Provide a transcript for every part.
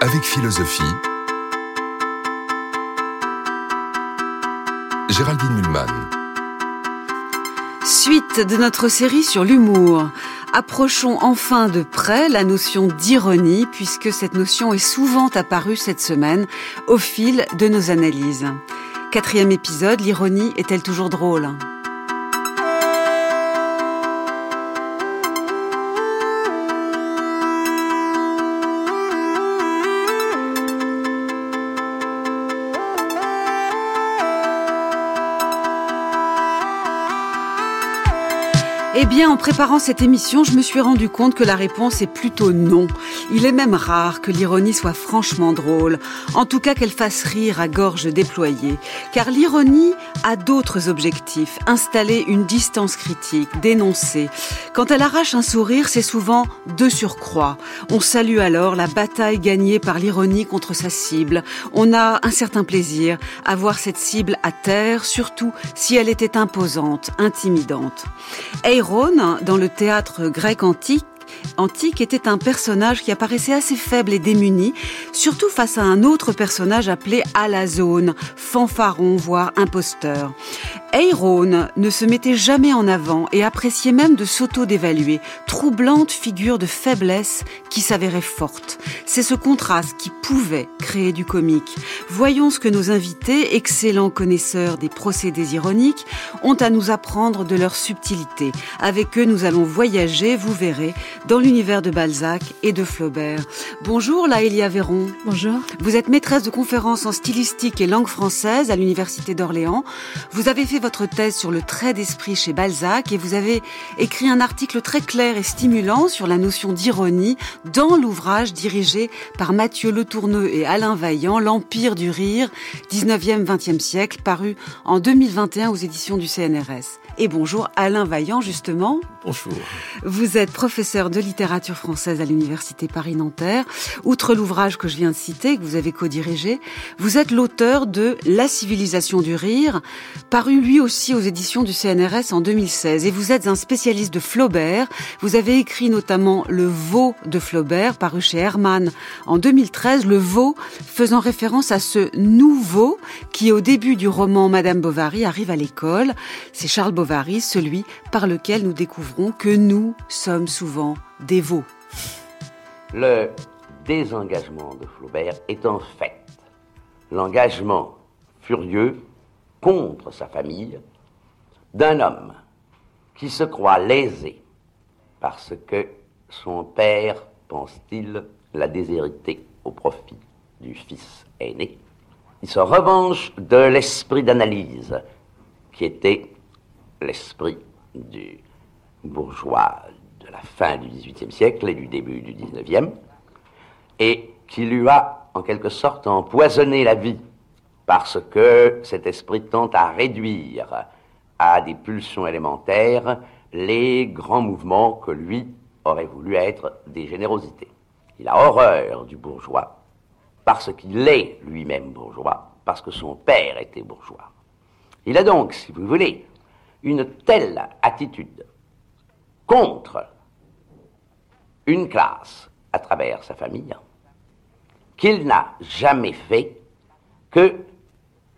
Avec philosophie, Géraldine Mulman. Suite de notre série sur l'humour. Approchons enfin de près la notion d'ironie, puisque cette notion est souvent apparue cette semaine au fil de nos analyses. Quatrième épisode, l'ironie est-elle toujours drôle? Bien, en préparant cette émission, je me suis rendu compte que la réponse est plutôt non. Il est même rare que l'ironie soit franchement drôle. En tout cas, qu'elle fasse rire à gorge déployée. Car l'ironie a d'autres objectifs. Installer une distance critique, dénoncer. Quand elle arrache un sourire, c'est souvent de surcroît. On salue alors la bataille gagnée par l'ironie contre sa cible. On a un certain plaisir à voir cette cible à terre, surtout si elle était imposante, intimidante dans le théâtre grec antique, antique était un personnage qui apparaissait assez faible et démuni, surtout face à un autre personnage appelé Alazone, fanfaron, voire imposteur. Eiron ne se mettait jamais en avant et appréciait même de s'auto-dévaluer, troublante figure de faiblesse qui s'avérait forte. C'est ce contraste qui pouvait créer du comique. Voyons ce que nos invités, excellents connaisseurs des procédés ironiques, ont à nous apprendre de leur subtilité. Avec eux, nous allons voyager, vous verrez, dans l'univers de Balzac et de Flaubert. Bonjour Laëlia Véron. Bonjour. Vous êtes maîtresse de conférences en stylistique et langue française à l'Université d'Orléans. Vous avez fait votre thèse sur le trait d'esprit chez Balzac et vous avez écrit un article très clair et stimulant sur la notion d'ironie dans l'ouvrage dirigé par Mathieu Letourneux et Alain Vaillant, L'Empire du rire, 19e, 20e siècle, paru en 2021 aux éditions du CNRS. Et bonjour Alain Vaillant, justement. Bonjour. Vous êtes professeur de littérature française à l'Université Paris-Nanterre. Outre l'ouvrage que je viens de citer, que vous avez co-dirigé, vous êtes l'auteur de La civilisation du rire, paru lui aussi aux éditions du CNRS en 2016. Et vous êtes un spécialiste de Flaubert. Vous avez écrit notamment Le Veau de Flaubert, paru chez Hermann en 2013. Le Veau faisant référence à ce nouveau qui, au début du roman Madame Bovary, arrive à l'école. C'est Charles Bovary celui par lequel nous découvrons que nous sommes souvent Le désengagement de Flaubert est en fait l'engagement furieux contre sa famille d'un homme qui se croit lésé parce que son père, pense-t-il, l'a déshérité au profit du fils aîné. Il se revanche de l'esprit d'analyse qui était l'esprit du bourgeois la fin du XVIIIe siècle et du début du XIXe, et qui lui a en quelque sorte empoisonné la vie, parce que cet esprit tente à réduire à des pulsions élémentaires les grands mouvements que lui aurait voulu être des générosités. Il a horreur du bourgeois, parce qu'il est lui-même bourgeois, parce que son père était bourgeois. Il a donc, si vous voulez, une telle attitude contre une classe à travers sa famille qu'il n'a jamais fait que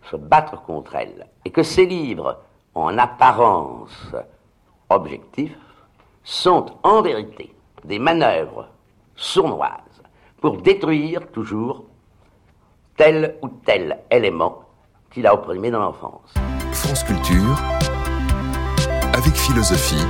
se battre contre elle et que ses livres, en apparence objectifs, sont en vérité des manœuvres sournoises pour détruire toujours tel ou tel élément qu'il a opprimé dans l'enfance. France Culture avec philosophie.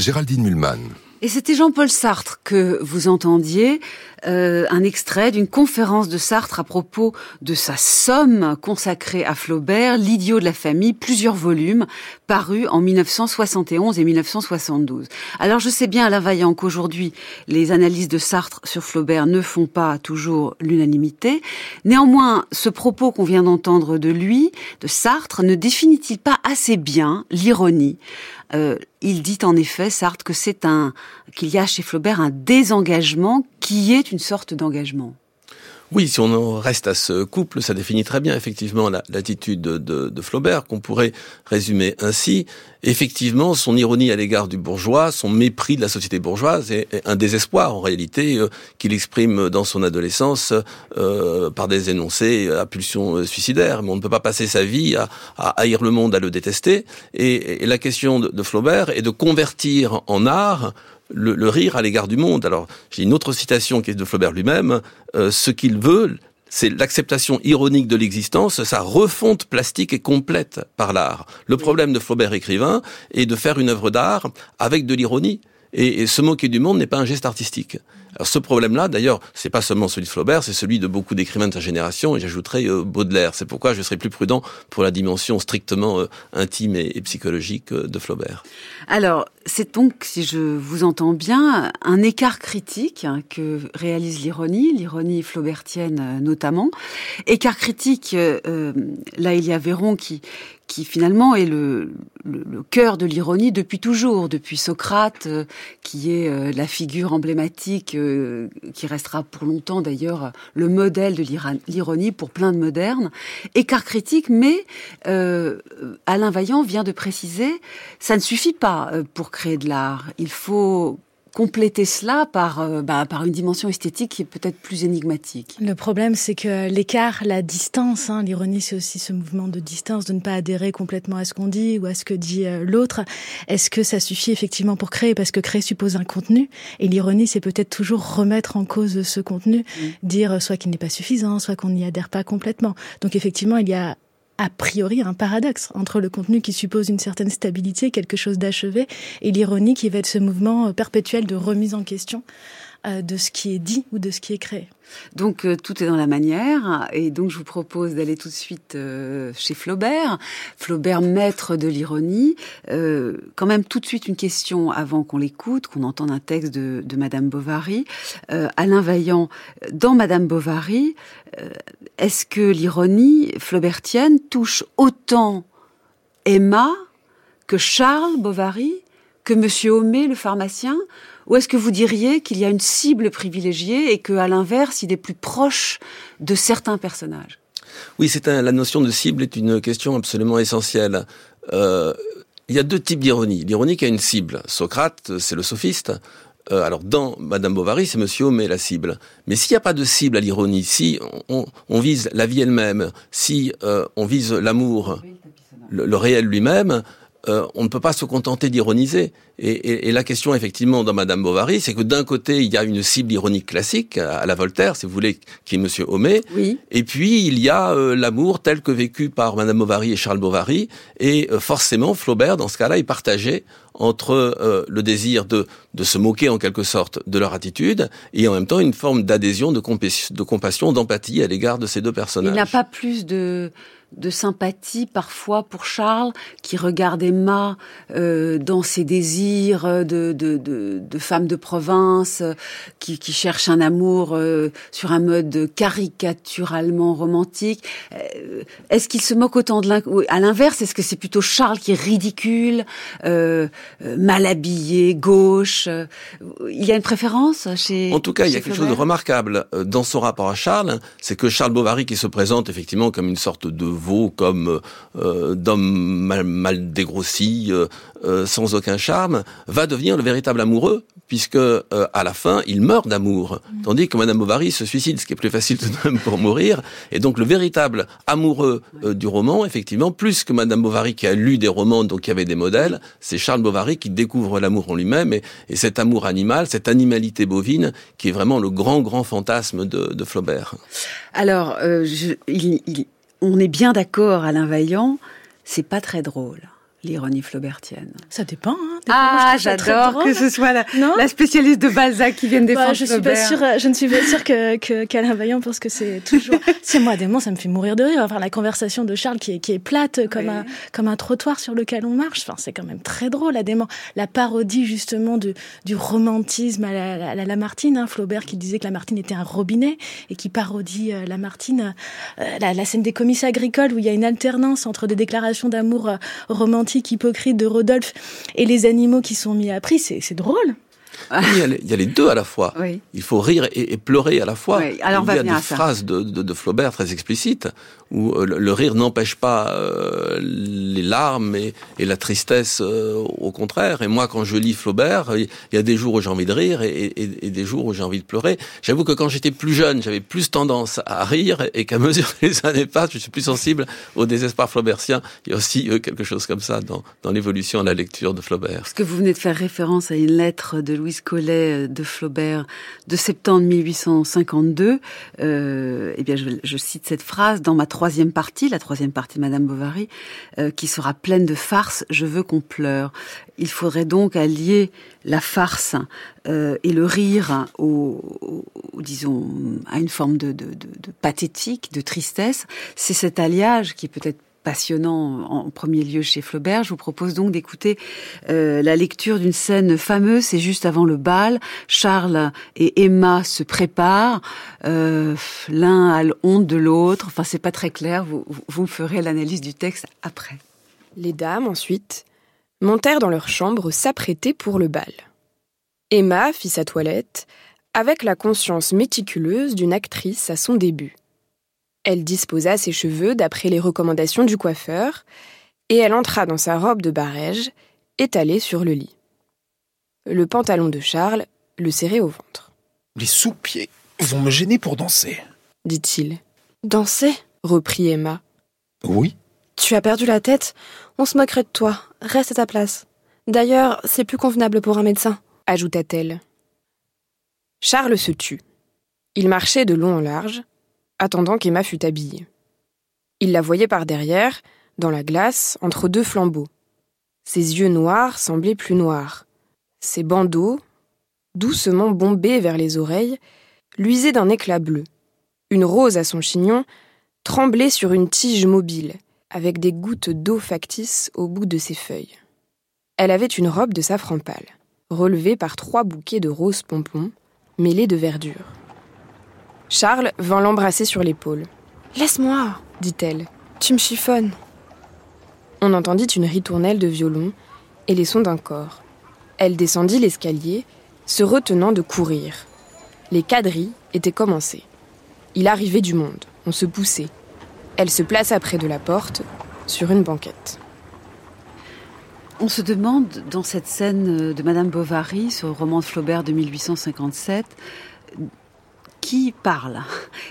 Géraldine Mulman. Et c'était Jean-Paul Sartre que vous entendiez, euh, un extrait d'une conférence de Sartre à propos de sa somme consacrée à Flaubert, L'idiot de la famille, plusieurs volumes parus en 1971 et 1972. Alors je sais bien, Alain Vaillant, qu'aujourd'hui, les analyses de Sartre sur Flaubert ne font pas toujours l'unanimité. Néanmoins, ce propos qu'on vient d'entendre de lui, de Sartre, ne définit-il pas assez bien l'ironie euh, il dit en effet, Sartre, que c'est un qu'il y a chez Flaubert un désengagement qui est une sorte d'engagement. Oui, si on reste à ce couple, ça définit très bien effectivement l'attitude de, Flaubert, qu'on pourrait résumer ainsi. Effectivement, son ironie à l'égard du bourgeois, son mépris de la société bourgeoise est, un désespoir en réalité euh, qu'il exprime dans son adolescence euh, par des énoncés à pulsion euh, suicidaire. Mais on ne peut pas passer sa vie à, haïr le monde, à le détester. Et, et la question de Flaubert est de convertir en art le, rire à l'égard du monde. Alors, j'ai une autre citation qui est de Flaubert lui-même. Euh, ce qu'il veut, c'est l'acceptation ironique de l'existence, sa refonte plastique et complète par l'art. Le problème de Flaubert écrivain est de faire une œuvre d'art avec de l'ironie. Et, et, se moquer du monde n'est pas un geste artistique. Alors ce problème-là, d'ailleurs, c'est pas seulement celui de Flaubert, c'est celui de beaucoup d'écrivains de sa génération, et j'ajouterai euh, Baudelaire. C'est pourquoi je serai plus prudent pour la dimension strictement euh, intime et, psychologique euh, de Flaubert. Alors, c'est donc, si je vous entends bien, un écart critique hein, que réalise l'ironie, l'ironie flaubertienne notamment. Écart critique, là il y a Véron qui, qui finalement est le, cœur de l'ironie depuis toujours, depuis Socrate, euh, qui est euh, la figure emblématique, euh, qui restera pour longtemps d'ailleurs le modèle de l'ironie pour plein de modernes. Écart critique, mais Alain Vaillant vient de préciser, ça ne suffit pas pour créer de l'art. Il faut compléter cela par, euh, bah, par une dimension esthétique qui est peut-être plus énigmatique. Le problème, c'est que l'écart, la distance, hein, l'ironie, c'est aussi ce mouvement de distance, de ne pas adhérer complètement à ce qu'on dit ou à ce que dit euh, l'autre. Est-ce que ça suffit effectivement pour créer? Parce que créer suppose un contenu, et l'ironie, c'est peut-être toujours remettre en cause ce contenu, dire soit qu'il n'est pas suffisant, soit qu'on n'y adhère pas complètement. Donc effectivement, il y a a priori un paradoxe entre le contenu qui suppose une certaine stabilité, quelque chose d'achevé, et l'ironie qui va être ce mouvement euh, perpétuel de remise en question de ce qui est dit ou de ce qui est créé. Donc euh, tout est dans la manière et donc je vous propose d'aller tout de suite euh, chez Flaubert. Flaubert, maître de l'ironie. quand même tout de suite une question avant qu'on l'écoute, qu'on entende un texte de, de Madame Bovary. Alain Vaillant, dans Madame Bovary, est-ce que l'ironie flaubertienne touche autant Emma que Charles Bovary, que Monsieur Homais, le pharmacien ou est-ce que vous diriez qu'il y a une cible privilégiée et qu'à l'inverse, il est plus proche de certains personnages? Oui, c'est la notion de cible est une question absolument essentielle. Euh, il y a deux types d'ironie. L'ironie qui a une cible. Socrate, c'est le sophiste. Euh, alors dans Madame Bovary, c'est Monsieur Homais la cible. Mais s'il n'y a pas de cible à l'ironie, si on, vise la vie elle-même, si euh, on vise l'amour, le, réel lui-même, euh, on ne peut pas se contenter d'ironiser. Et, la question, effectivement, dans Madame Bovary, c'est que d'un côté, il y a une cible ironique classique, à, la Voltaire, si vous voulez, qui est Monsieur Homais. Oui. Et puis, il y a euh, l'amour tel que vécu par Madame Bovary et Charles Bovary. Et euh, forcément, Flaubert, dans ce cas-là, est partagé entre le désir de, de se moquer, en quelque sorte, de leur attitude, et en même temps une forme d'adhésion, de, de compassion, d'empathie à l'égard de ces deux personnages. Il n'a pas plus de de sympathie parfois pour Charles, qui regarde Emma euh, dans ses désirs de, de, de, de femme de province, qui, qui cherche un amour euh, sur un mode caricaturalement romantique. Euh, est-ce qu'il se moque autant de À l'inverse, est-ce que c'est plutôt Charles qui est ridicule, mal habillé, gauche Il y a une préférence chez En tout cas, il y a quelque chose de remarquable dans son rapport à Charles, c'est que Charles Bovary, qui se présente effectivement comme une sorte de vaut comme euh, d'homme mal, dégrossi, euh, euh, sans aucun charme, va devenir le véritable amoureux, puisque à la fin, il meurt d'amour. Mm. Tandis que Madame Bovary se suicide, ce qui est plus facile tout de même pour mourir. Et donc le véritable amoureux du roman, effectivement, plus que Madame Bovary qui a lu des romans, donc qui avait des modèles, c'est Charles Bovary qui découvre l'amour en lui-même et, cet amour animal, cette animalité bovine, qui est vraiment le grand, grand fantasme de, Flaubert. Alors, je, il on est bien d'accord, Alain Vaillant, c'est pas très drôle l'ironie flaubertienne Ça dépend. Hein, ah, j'adore que ce soit la, la, spécialiste de Balzac qui vienne défendre bah, je suis pas sûre, Je ne suis pas sûre que qu'Alain Vaillant pense que c'est toujours. c'est moi, mots, ça me fait mourir de rire. Enfin, la conversation de Charles qui est, qui est plate comme un comme un trottoir sur lequel on marche. Enfin, c'est quand même très drôle. La dément, la parodie justement du du romantisme à la, la, Lamartine. Hein, Flaubert qui disait que Lamartine était un robinet et qui parodie euh, Lamartine. Euh, la, la, scène des comices agricoles où il y a une alternance entre des déclarations d'amour euh, hypocrite de Rodolphe et les animaux qui sont mis à prix, c'est drôle. Il, y a les, il, y a les, deux à la fois. Oui. Il faut rire et, et pleurer à la fois. Oui. Alors, il y a des phrases de, de, de, Flaubert très explicites où euh, le, le rire n'empêche pas euh, les larmes et, et la tristesse euh, au contraire. Et moi, quand je lis Flaubert, il y a des jours où j'ai envie de rire et, et des jours où j'ai envie de pleurer. J'avoue que quand j'étais plus jeune, j'avais plus tendance à rire et qu'à mesure que les années passent, je suis plus sensible au désespoir flaubertien. Il y a aussi quelque chose comme ça dans, dans l'évolution de la lecture de Flaubert. Parce que vous venez de faire référence à une lettre de Louise Collet de Flaubert de septembre 1852. Euh, eh bien, je, cite cette phrase dans ma troisième partie, la troisième partie Madame Bovary, euh, qui sera pleine de farce. Je veux qu'on pleure. Il faudrait donc allier la farce euh, et le rire au, disons, à une forme de, de, pathétique, de tristesse. C'est cet alliage qui peut-être passionnant en premier lieu chez Flaubert. Je vous propose donc d'écouter euh, la lecture d'une scène fameuse. C'est juste avant le bal. Charles et Emma se préparent. Euh, L'un a honte de l'autre. Enfin, c'est pas très clair. Vous, vous me ferez l'analyse du texte après. Les dames, ensuite, montèrent dans leur chambre s'apprêter pour le bal. Emma fit sa toilette avec la conscience méticuleuse d'une actrice à son début. Elle disposa ses cheveux d'après les recommandations du coiffeur, et elle entra dans sa robe de barège, étalée sur le lit. Le pantalon de Charles le serrait au ventre. Les sous-pieds vont me gêner pour danser, dit-il. Danser? reprit Emma. Oui. Tu as perdu la tête On se moquerait de toi. Reste à ta place. D'ailleurs, c'est plus convenable pour un médecin, ajouta-t-elle. Charles se tut. Il marchait de long en large, attendant qu'Emma fût habillée. Il la voyait par derrière, dans la glace, entre deux flambeaux. Ses yeux noirs semblaient plus noirs. Ses bandeaux, doucement bombés vers les oreilles, luisaient d'un éclat bleu. Une rose à son chignon tremblait sur une tige mobile, avec des gouttes d'eau factice au bout de ses feuilles. Elle avait une robe de safran pâle, relevée par trois bouquets de roses pompons, mêlés de verdure. Charles vint l'embrasser sur l'épaule. Laisse-moi, dit-elle. Tu me chiffonnes. On entendit une ritournelle de violon et les sons d'un corps. Elle descendit l'escalier, se retenant de courir. Les quadrilles étaient commencées. Il arrivait du monde, on se poussait. Elle se plaça près de la porte, sur une banquette. On se demande, dans cette scène de Madame Bovary, sur le roman de Flaubert de 1857, qui parle.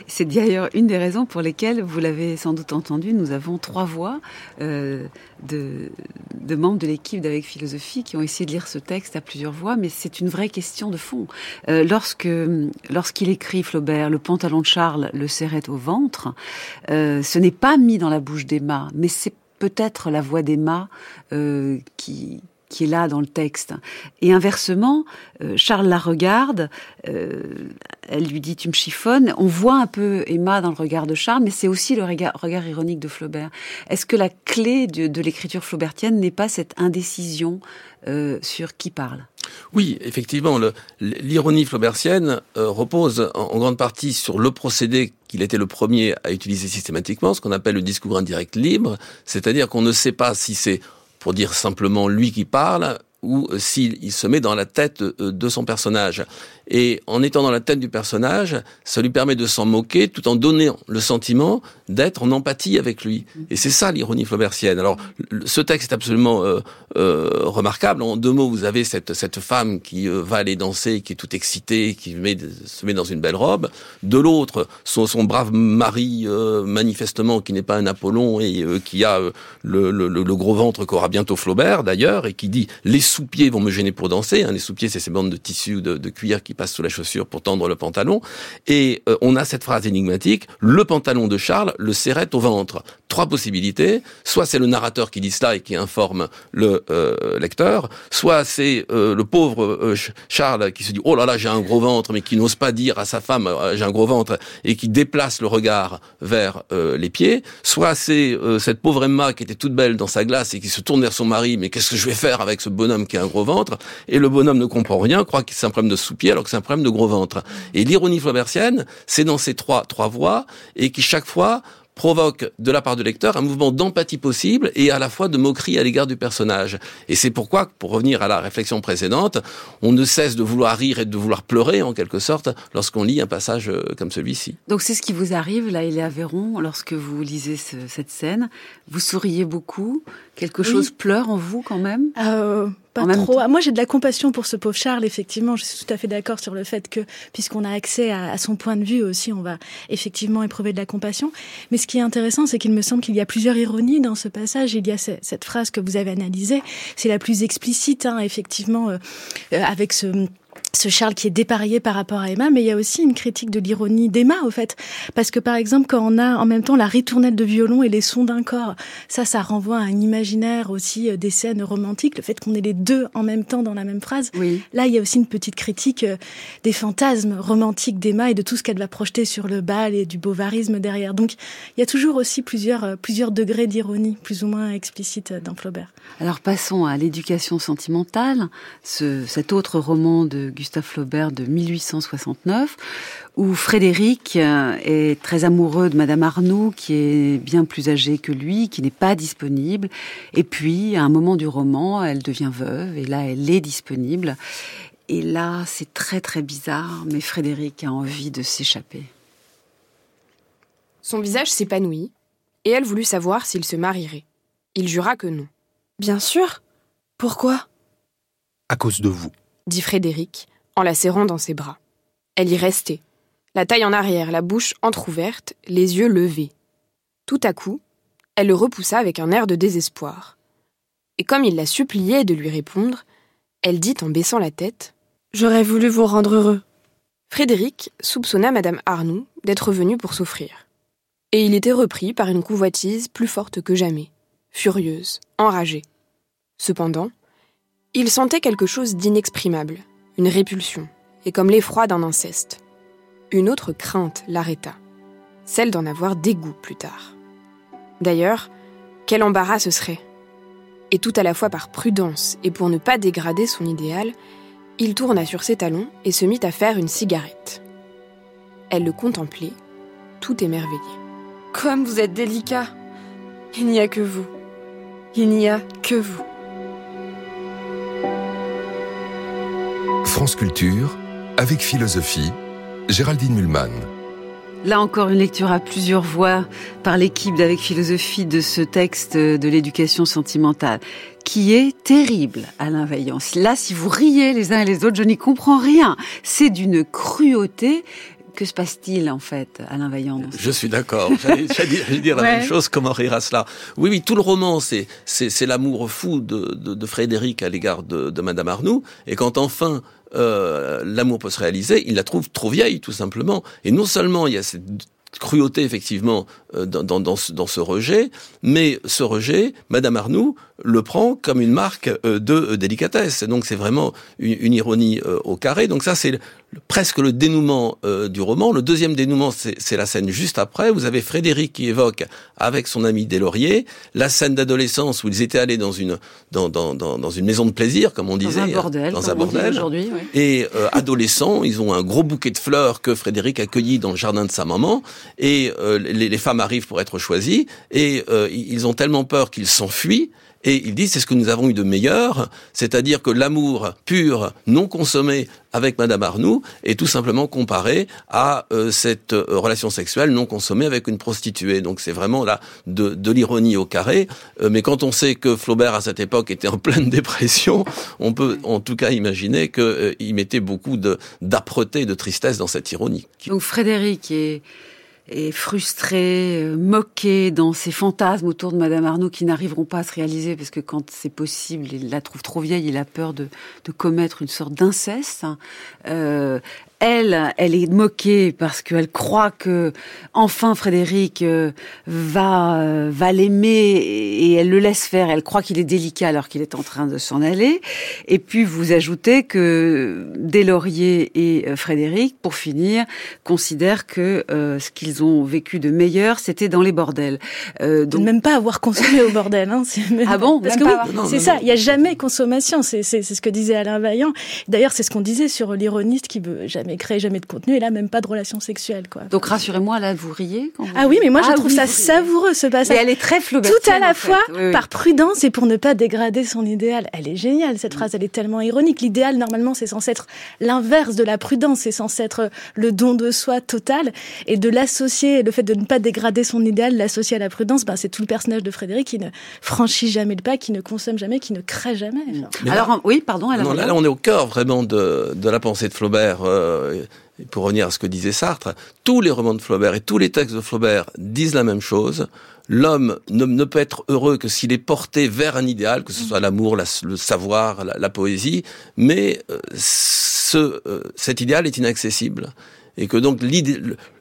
C'est d'ailleurs une des raisons pour lesquelles, vous l'avez sans doute entendu, nous avons trois voix euh, de, de, membres de l'équipe d'Avec Philosophie qui ont essayé de lire ce texte à plusieurs voix, mais c'est une vraie question de fond. Euh, lorsque lorsqu'il écrit Flaubert, le pantalon de Charles le serrait au ventre, euh, ce n'est pas mis dans la bouche d'Emma, mais c'est peut-être la voix d'Emma euh, qui qui est là dans le texte. Et inversement, euh, Charles la regarde, euh, elle lui dit tu me chiffonnes. On voit un peu Emma dans le regard de Charles, mais c'est aussi le regard, ironique de Flaubert. Est-ce que la clé de, l'écriture flaubertienne n'est pas cette indécision euh, sur qui parle? Oui, effectivement, l'ironie flaubertienne repose en, en, grande partie sur le procédé qu'il était le premier à utiliser systématiquement, ce qu'on appelle le discours indirect libre, c'est-à-dire qu'on ne sait pas si c'est pour dire simplement lui qui parle, ou s'il se met dans la tête de son personnage. Et en étant dans la tête du personnage, ça lui permet de s'en moquer tout en donnant le sentiment d'être en empathie avec lui. Et c'est ça l'ironie flaubertienne. Alors, ce texte est absolument euh, euh, remarquable. En deux mots, vous avez cette, cette femme qui euh, va aller danser, qui est toute excitée, qui se met dans une belle robe. De l'autre, son, brave mari, euh, manifestement, qui n'est pas un Apollon et euh, qui a le, gros ventre qu'aura bientôt Flaubert, d'ailleurs, et qui dit « les sous-pieds vont me gêner pour danser hein, ». Les sous-pieds, c'est ces bandes de tissu de, de cuir qui passe sous la chaussure pour tendre le pantalon. Et euh, on a cette phrase énigmatique, le pantalon de Charles le serrait au ventre. Trois possibilités, soit c'est le narrateur qui dit cela et qui informe le euh, lecteur, soit c'est euh, le pauvre Charles qui se dit oh là là j'ai un gros ventre mais qui n'ose pas dire à sa femme j'ai un gros ventre et qui déplace le regard vers les pieds, soit c'est cette pauvre Emma qui était toute belle dans sa glace et qui se tourne vers son mari mais qu'est-ce que je vais faire avec ce bonhomme? Qui a un gros ventre et le bonhomme ne comprend rien, croit que c'est un problème de sous-pied alors que c'est un problème de gros ventre. Et l'ironie flaubertienne, c'est dans ces trois trois voies et qui chaque fois provoque de la part du lecteur un mouvement d'empathie possible et à la fois de moquerie à l'égard du personnage. Et c'est pourquoi, pour revenir à la réflexion précédente, on ne cesse de vouloir rire et de vouloir pleurer en quelque sorte lorsqu'on lit un passage euh, comme celui-ci. Donc c'est ce qui vous arrive là, il est à Véron, lorsque vous lisez cette scène. Vous souriez beaucoup, quelque chose pleure en vous quand même? Euh, pas trop. Moi, j'ai de la compassion pour ce pauvre Charles. Effectivement, je suis tout à fait d'accord sur le fait que, puisqu'on a accès à, son point de vue aussi, on va effectivement éprouver de la compassion. Mais ce qui est intéressant, c'est qu'il me semble qu'il y a plusieurs ironies dans ce passage. Il y a cette phrase que vous avez analysée, c'est la plus explicite, hein, effectivement, euh, euh, avec ce ce Charles qui est dépareillé par rapport à Emma, mais il y a aussi une critique de l'ironie d'Emma, au fait. Parce que, par exemple, quand on a en même temps la ritournelle de violon et les sons d'un corps, ça, ça renvoie à un imaginaire aussi euh, des scènes romantiques, le fait qu'on ait les deux en même temps dans la même phrase. Oui. Là, il y a aussi une petite critique euh, des fantasmes romantiques d'Emma et de tout ce qu'elle va projeter sur le bal et du bovarisme derrière. Donc, il y a toujours aussi plusieurs, euh, plusieurs degrés d'ironie, plus ou moins explicites dans Flaubert. Alors, passons à l'éducation sentimentale, ce, cet autre roman de Gustave Flaubert de 1869, où Frédéric euh, est très amoureux de Madame Arnoux, qui est bien plus âgée que lui, qui n'est pas disponible. Et puis, à un moment du roman, elle devient veuve, et là, elle est disponible. Et là, c'est très très bizarre, mais Frédéric a envie de s'échapper. Son visage s'épanouit, et elle voulut savoir s'il se marierait. Il jura que non. Bien sûr. Pourquoi? À cause de vous dit Frédéric, en la serrant dans ses bras. Elle y restait, la taille en arrière, la bouche entr'ouverte, les yeux levés. Tout à coup, elle le repoussa avec un air de désespoir. Et comme il la suppliait de lui répondre, elle dit en baissant la tête J'aurais voulu vous rendre heureux. Frédéric soupçonna Madame Arnoux d'être venue pour souffrir. Et il était repris par une convoitise plus forte que jamais, furieuse, enragée. Cependant, il sentait quelque chose d'inexprimable, une répulsion, et comme l'effroi d'un inceste. Une autre crainte l'arrêta, celle d'en avoir dégoût plus tard. D'ailleurs, quel embarras ce serait? Et tout à la fois par prudence et pour ne pas dégrader son idéal, il tourna sur ses talons et se mit à faire une cigarette. Elle le contemplait, tout émerveillée. Comme vous êtes délicat Il n'y a que vous. Il n'y a que vous. France Culture, avec philosophie, Géraldine Mulman. Là encore une lecture à plusieurs voix par l'équipe d'Avec Philosophie de ce texte de l'éducation sentimentale, qui est terrible, Alain Vaillant. Là, si vous riez les uns et les autres, je n'y comprends rien. C'est d'une cruauté que se passe-t-il en fait, Alain Vaillant Je suis d'accord. J'allais dire la même chose. Comment rire à cela? Oui, oui. Tout le roman, c'est c'est l'amour fou de, de, de, Frédéric à l'égard de, de Madame Arnoux. Et quand enfin euh, l'amour peut se réaliser, il la trouve trop vieille, tout simplement. Et non seulement il y a cette cruauté effectivement euh, dans, ce, rejet, mais ce rejet, Madame Arnoux le prend comme une marque euh, de délicatesse. Donc c'est vraiment une, une, ironie au carré. Donc ça c'est presque le dénouement du roman. Le deuxième dénouement c'est la scène juste après. Vous avez Frédéric qui évoque avec son ami Deslauriers la scène d'adolescence où ils étaient allés dans une dans, dans, dans, une maison de plaisir comme on disait, dans un bordel, dans un bordel. aujourd'hui. Et adolescents, ils ont un gros bouquet de fleurs que Frédéric accueillit dans le jardin de sa maman et les, les femmes arrivent pour être choisis, et euh, ils ont tellement peur qu'ils s'enfuient, et ils disent c'est ce que nous avons eu de meilleur, c'est-à-dire que l'amour pur, non consommé avec Madame Arnoux est tout simplement comparé à euh, cette euh, relation sexuelle non consommée avec une prostituée. Donc c'est vraiment là de, de l'ironie au carré. mais quand on sait que Flaubert à cette époque était en pleine dépression, on peut en tout cas imaginer qu'il mettait beaucoup d'âpreté, de tristesse dans cette ironie. Donc Frédéric est est frustré, euh, moqué dans ses fantasmes autour de Madame Arnaud qui n'arriveront pas à se réaliser parce que quand c'est possible, il la trouve trop vieille, il a peur de, commettre une sorte d'inceste. Euh, elle, elle est moquée parce qu'elle croit que enfin Frédéric euh, va euh, va l'aimer et elle le laisse faire. Elle croit qu'il est délicat alors qu'il est en train de s'en aller. Et puis vous ajoutez que Deslauriers et euh, Frédéric, pour finir, considèrent que ce qu'ils ont vécu de meilleur, c'était dans les bordels. Euh, donc... même pas avoir consommé au bordel. Hein, ah bon? Parce que oui, c'est ça. Il y a jamais consommation. C'est ce que disait Alain Vaillant. D'ailleurs, c'est ce qu'on disait sur l'ironiste qui veut jamais jamais créé jamais de contenu et là même pas de relation sexuelle quoi. Donc rassurez-moi, là vous riez quand vous... Ah oui, mais moi je Ah trouve oui, ça savoureux ce passage. Mais elle est très tout flaubertienne. à la fois Oui, oui. par prudence et pour ne pas dégrader son idéal. Elle est géniale cette phrase, elle est tellement ironique. L'idéal normalement c'est censé être l'inverse de la prudence, c'est censé être le don de soi total et de l'associer, le fait de ne pas dégrader son idéal, l'associer à la prudence, ben, c'est tout le personnage de Frédéric qui ne franchit jamais le pas, qui ne consomme jamais, qui ne crée jamais. Alors oui, pardon. Alain Non, là, là, on est au cœur vraiment de, de la pensée de Flaubert. euh, et pour revenir à ce que disait Sartre, tous les romans de Flaubert et tous les textes de Flaubert disent la même chose. L'homme ne, peut être heureux que s'il est porté vers un idéal, que ce soit l'amour, la- le savoir, la, poésie, mais euh, euh, cet idéal est inaccessible. Et que donc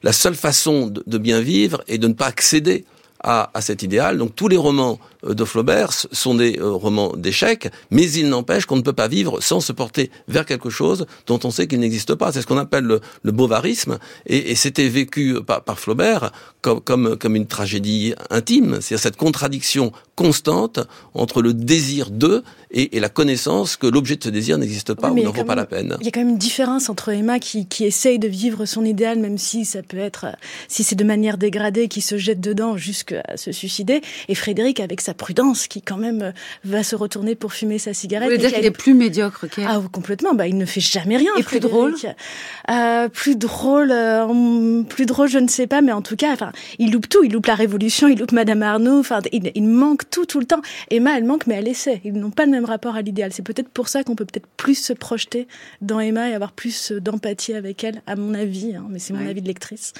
la seule façon de, bien vivre est de ne pas accéder à, à cet idéal. Donc tous les romans euh, de Flaubert sont des euh, romans d'échecs, mais il n'empêche qu'on ne peut pas vivre sans se porter vers quelque chose dont on sait qu'il n'existe pas. C'est ce qu'on appelle le, le bovarisme, et, et c'était vécu par, par Flaubert comme, comme, comme une tragédie intime, c'est-à-dire cette contradiction constante entre le désir de et, et la connaissance que l'objet de ce désir n'existe pas Oui, ou n'en vaut pas la peine. Il y a quand même une différence entre Emma qui, qui essaye de vivre son idéal, même si ça peut être, euh, si c'est de manière dégradée, qui se jette dedans jusqu'à se suicider, et Frédéric avec sa prudence, qui quand même va se retourner pour fumer sa Vous cigarette. voulez et dire qu'il est plus médiocre qu'elle? Ah, complètement. Bah, il ne fait jamais rien. Et plus Frédéric. euh, Plus drôle, euh, hum, plus drôle, je ne sais pas, mais en tout cas, enfin, il loupe tout. Il loupe la Révolution, il loupe Madame Arnaud. Enfin, il, il manque tout, tout le temps. Emma, elle manque, mais elle essaie. Ils n'ont pas le même rapport à l'idéal. C'est peut-être pour ça qu'on peut peut-être plus se projeter dans Emma et avoir plus euh, d'empathie avec elle, à mon avis. hein, mais c'est mon Ouais. avis de lectrice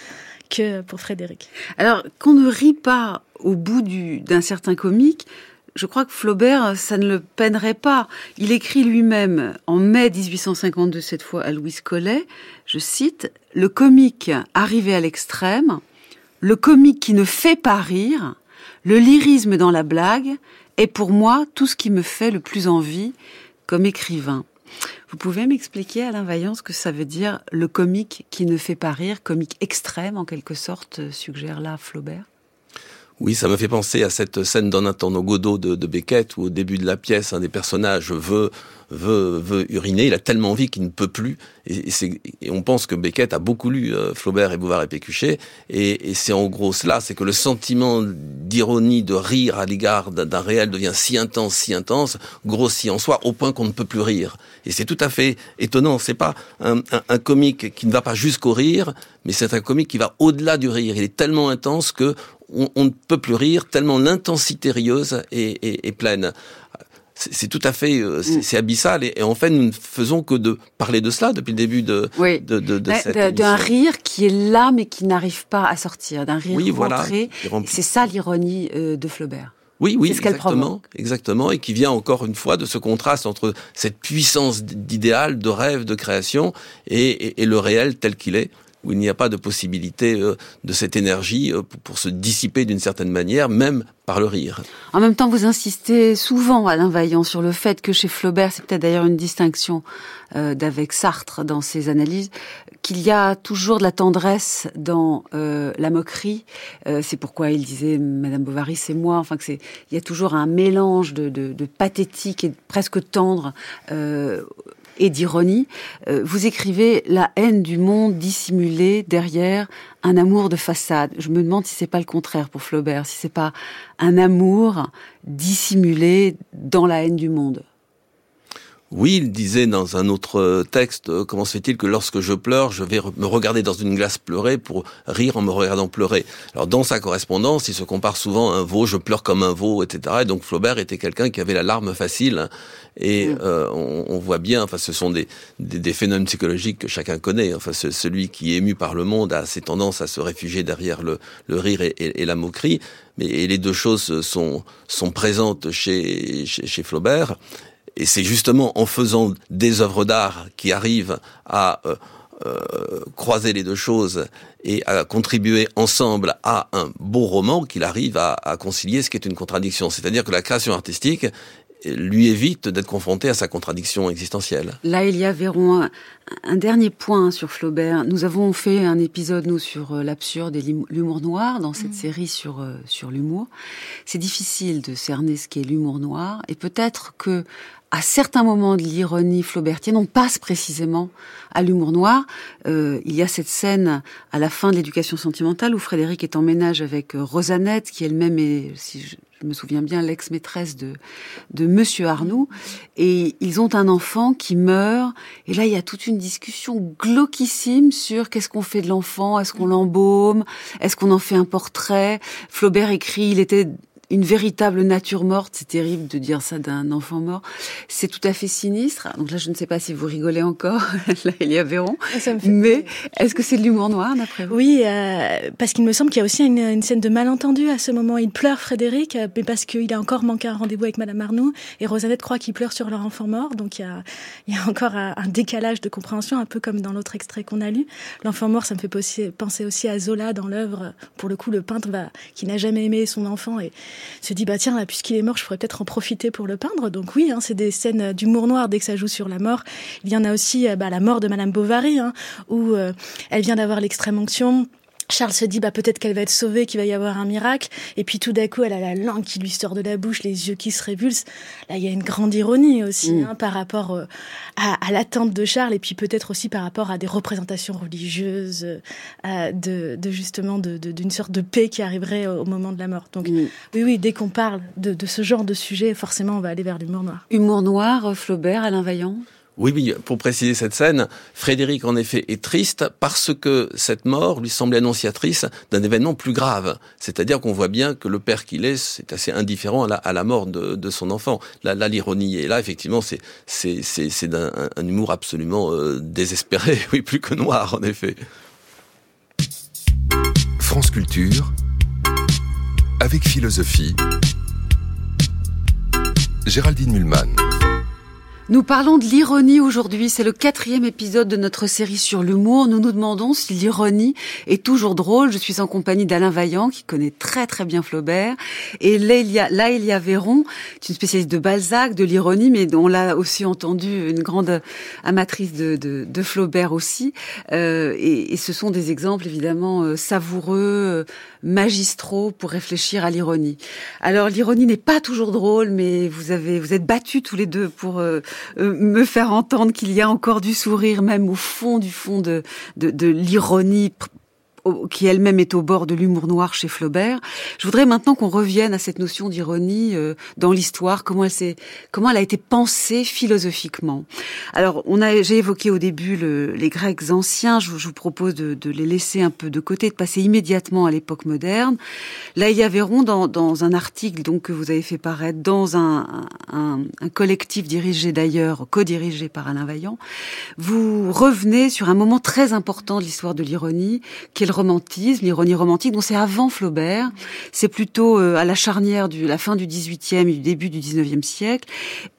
que pour Frédéric. Alors, qu'on ne rit pas au bout du- d'un certain comique, je crois que Flaubert, ça ne le peinerait pas. Il écrit lui-même, en mai 1852, cette fois à Louise Collet, je cite, Le comique arrivé à l'extrême, le comique qui ne fait pas rire, le lyrisme dans la blague, est pour moi tout ce qui me fait le plus envie comme écrivain. Vous pouvez m'expliquer, Alain Vaillant, ce que ça veut dire le comique qui ne fait pas rire, comique extrême en quelque sorte, euh, suggère là Flaubert? Oui, ça me fait penser à cette scène dans Nathan Godot de, de Beckett où au début de la pièce, un des personnages veut veut, veut uriner, il a tellement envie qu'il ne peut plus. Et, et on pense que Beckett a beaucoup lu euh, Flaubert et Bouvard et Pécuchet. Et, c'est en gros cela, c'est que le sentiment d'ironie, de rire à l'égard d'un réel devient si intense, si intense, grossit en soi, au point qu'on ne peut plus rire. Et c'est tout à fait étonnant. C'est pas un comique qui ne va pas jusqu'au rire, mais c'est un comique qui va au-delà du rire. Il est tellement intense que on, on ne peut plus rire, tellement l'intensité rieuse est, est- est pleine. C'est tout à fait, euh, c'est c'est abyssal. Et, et en fait, nous ne faisons que de parler de cela depuis le début de, Oui. de, de, cette D'un rire qui est là mais qui n'arrive pas à sortir, d'un rire Oui, voilà. rentré. Rem- C'est ça l'ironie euh, de Flaubert. Oui, oui, exactement, exactement, et qui vient encore une fois de ce contraste entre cette puissance d'idéal, de rêve, de création, et, et- et le réel tel qu'il est, où il n'y a pas de possibilité euh, de cette énergie euh, pour, se dissiper d'une certaine manière, même par le rire. En même temps, vous insistez souvent, Alain Vaillant, sur le fait que chez Flaubert, c'est peut-être d'ailleurs une distinction euh, d'avec Sartre dans ses analyses, qu'il y a toujours de la tendresse dans la moquerie. C'est pourquoi il disait Madame Bovary, c'est moi. Enfin, il y a toujours un mélange de, pathétique et presque tendre. Et d'ironie, Euh, vous écrivez la haine du monde dissimulée derrière un amour de façade. Je me demande si c'est pas le contraire pour Flaubert, si c'est pas un amour dissimulé dans la haine du monde. Oui, il disait dans un autre euh, texte, euh, comment se fait-il que lorsque je pleure, je vais me regarder dans une glace pleurer pour rire en me regardant pleurer? Alors dans sa correspondance, il se compare souvent à un veau, je pleure comme un veau, etc. Et donc Flaubert était quelqu'un qui avait la larme facile. Et euh, on, on voit bien, enfin ce sont des, des, des phénomènes psychologiques que chacun connaît. Enfin ce- celui qui est ému par le monde a ses tendances à se réfugier derrière le, le rire et, et- et la moquerie. Mais et les deux choses sont, sont présentes chez, chez, chez Flaubert. Et c'est justement en faisant des œuvres d'art qui arrivent à euh, euh, croiser les deux choses et à contribuer ensemble à un beau roman qu'il arrive à, à concilier ce qui est une contradiction. C'est-à-dire que la création artistique lui évite d'être confronté à sa contradiction existentielle. Là, il y a Véron un, un dernier point sur Flaubert. Nous avons fait un épisode nous sur euh, l'absurde et l'hum- l'humour noir dans cette série sur euh, sur l'humour. C'est difficile de cerner ce qu'est l'humour noir et peut-être que à certains moments de l'ironie flaubertienne, on passe précisément à l'humour noir. Euh, il y a cette scène à la fin de l'éducation sentimentale où Frédéric est en ménage avec euh, Rosanette, qui elle-même est, si je, me souviens bien, l'ex-maîtresse de, de Monsieur Arnoux. Et ils ont un enfant qui meurt. Et là, il y a toute une discussion glauquissime sur qu'est-ce qu'on fait de l'enfant, est-ce qu'on l'embaume, est-ce qu'on en fait un portrait? Flaubert écrit, il était une véritable nature morte. C'est terrible de dire ça d'un enfant mort. C'est tout à fait sinistre. Donc là, je ne sais pas si vous rigolez encore, là, il y a Véron. Mais est-ce que c'est de l'humour noir, d'après vous? Oui, euh, parce qu'il me semble qu'il y a aussi une, une, scène de malentendu à ce moment. Il pleure, Frédéric, euh, mais parce qu'il a encore manqué un rendez-vous avec Madame Arnoux. Et Rosanette croit qu'il pleure sur leur enfant mort. Donc il y a, il y a encore un, un décalage de compréhension, un peu comme dans l'autre extrait qu'on a lu. L'enfant mort, ça me fait penser aussi à Zola dans l'œuvre. Pour le coup, le peintre va, qui n'a jamais aimé son enfant et se dit bah tiens puisqu'il est mort je pourrais peut-être en profiter pour le peindre. Donc oui hein, c'est des scènes d'humour noir. Dès que ça joue sur la mort il y en a aussi euh, bah, la mort de Madame Bovary hein, où euh, elle vient d'avoir l'extrême onction Charles se dit bah peut-être qu'elle va être sauvée, qu'il va y avoir un miracle, et puis tout d'un coup elle a la langue qui lui sort de la bouche, les yeux qui se révulsent. Là il y a une grande ironie aussi mmh. hein, par rapport euh, à, à l'attente de Charles, et puis peut-être aussi par rapport à des représentations religieuses euh, de, de, justement d'une de, sorte de paix qui arriverait au moment de la mort. Donc mmh. oui oui dès qu'on parle de, de, ce genre de sujet, forcément on va aller vers l'humour noir. Humour noir, Flaubert, Alain Vaillant? Oui, oui, pour préciser cette scène, Frédéric en effet est triste parce que cette mort lui semble annonciatrice d'un événement plus grave. C'est-à-dire qu'on voit bien que le père qu'il est, c'est assez indifférent à la, mort de, son enfant. Là, l'ironie est là, effectivement, c'est un humour absolument euh, désespéré, oui, plus que noir en effet. France Culture, avec philosophie, Géraldine Mulman. Nous parlons de l'ironie aujourd'hui. C'est le quatrième épisode de notre série sur l'humour. Nous nous demandons si l'ironie est toujours drôle. Je suis en compagnie d'Alain Vaillant, qui connaît très très bien Flaubert. Et Lélia, Laëlia Véron, une spécialiste de Balzac, de l'ironie, mais on l'a aussi entendu, une grande amatrice de, de, de Flaubert aussi. Euh, et, et, ce sont des exemples évidemment euh, savoureux, euh, magistraux pour réfléchir à l'ironie. Alors l'ironie n'est pas toujours drôle, mais vous avez, vous êtes battus tous les deux pour euh, me faire entendre qu'il y a encore du sourire, même au fond du fond de, de, de l'ironie qui elle-même est au bord de l'humour noir chez Flaubert. Je voudrais maintenant qu'on revienne à cette notion d'ironie euh, dans l'histoire, comment elle s'est, comment elle a été pensée philosophiquement. Alors, on a, j'ai évoqué au début le, les Grecs anciens. Je, je vous propose de, de, les laisser un peu de côté, de passer immédiatement à l'époque moderne. Là, il y a Véron dans, dans un article donc que vous avez fait paraître dans un, un, un collectif dirigé d'ailleurs, co-dirigé par Alain Vaillant. Vous revenez sur un moment très important de l'histoire de l'ironie, qui romantisme, l'ironie romantique. dont c'est avant Flaubert. C'est plutôt euh, à la charnière de la fin du 18e et du début du 19e siècle.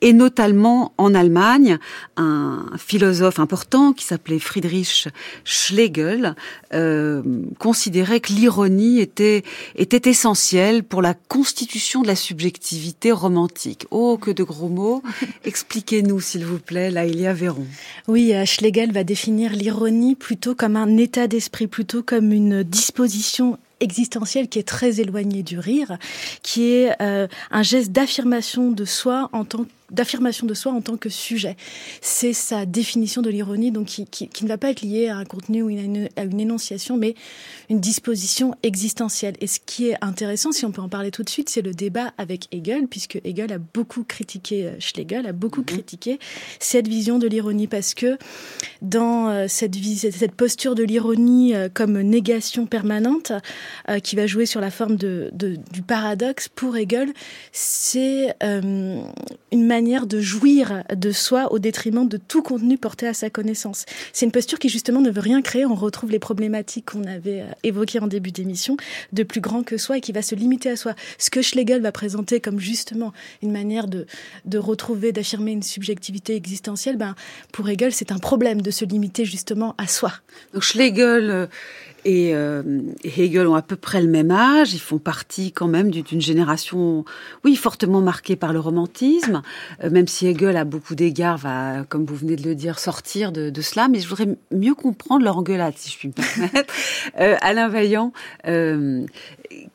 Et notamment en Allemagne, un philosophe important qui s'appelait Friedrich Schlegel euh, considérait que l'ironie était, était essentielle pour la constitution de la subjectivité romantique. Oh, que de gros mots. Expliquez-nous, s'il vous plaît, là, il y a Véron. Oui, euh, Schlegel va définir l'ironie plutôt comme un état d'esprit, plutôt comme une disposition existentielle qui est très éloignée du rire, qui est euh, un geste d'affirmation de soi en tant d'affirmation de soi en tant que sujet. C'est sa définition de l'ironie, donc qui, qui, qui, ne va pas être liée à un contenu ou une, à une énonciation, mais une disposition existentielle. Et ce qui est intéressant, si on peut en parler tout de suite, c'est le débat avec Hegel, puisque Hegel a beaucoup critiqué euh, Schlegel, a beaucoup mmh. critiqué cette vision de l'ironie, parce que dans euh, cette, cette posture de l'ironie euh, comme négation permanente, qui va jouer sur la forme de, de du paradoxe, pour Hegel, c'est euh, une manière manière de jouir de soi au détriment de tout contenu porté à sa connaissance. C'est une posture qui justement ne veut rien créer. On retrouve les problématiques qu'on avait euh, évoquées en début d'émission, de plus grand que soi et qui va se limiter à soi. Ce que Schlegel va présenter comme justement une manière de, retrouver, d'affirmer une subjectivité existentielle, ben, pour Hegel, c'est un problème de se limiter justement à soi. Donc Schlegel euh, et, euh, Hegel ont à peu près le même âge. Ils font partie quand même d'une génération, oui, fortement marquée par le romantisme. Euh, même si Hegel, à beaucoup d'égards, va, comme vous venez de le dire, sortir de, de, cela. Mais je voudrais mieux comprendre leur engueulade, si je puis me permettre. euh, Alain Vaillant, euh,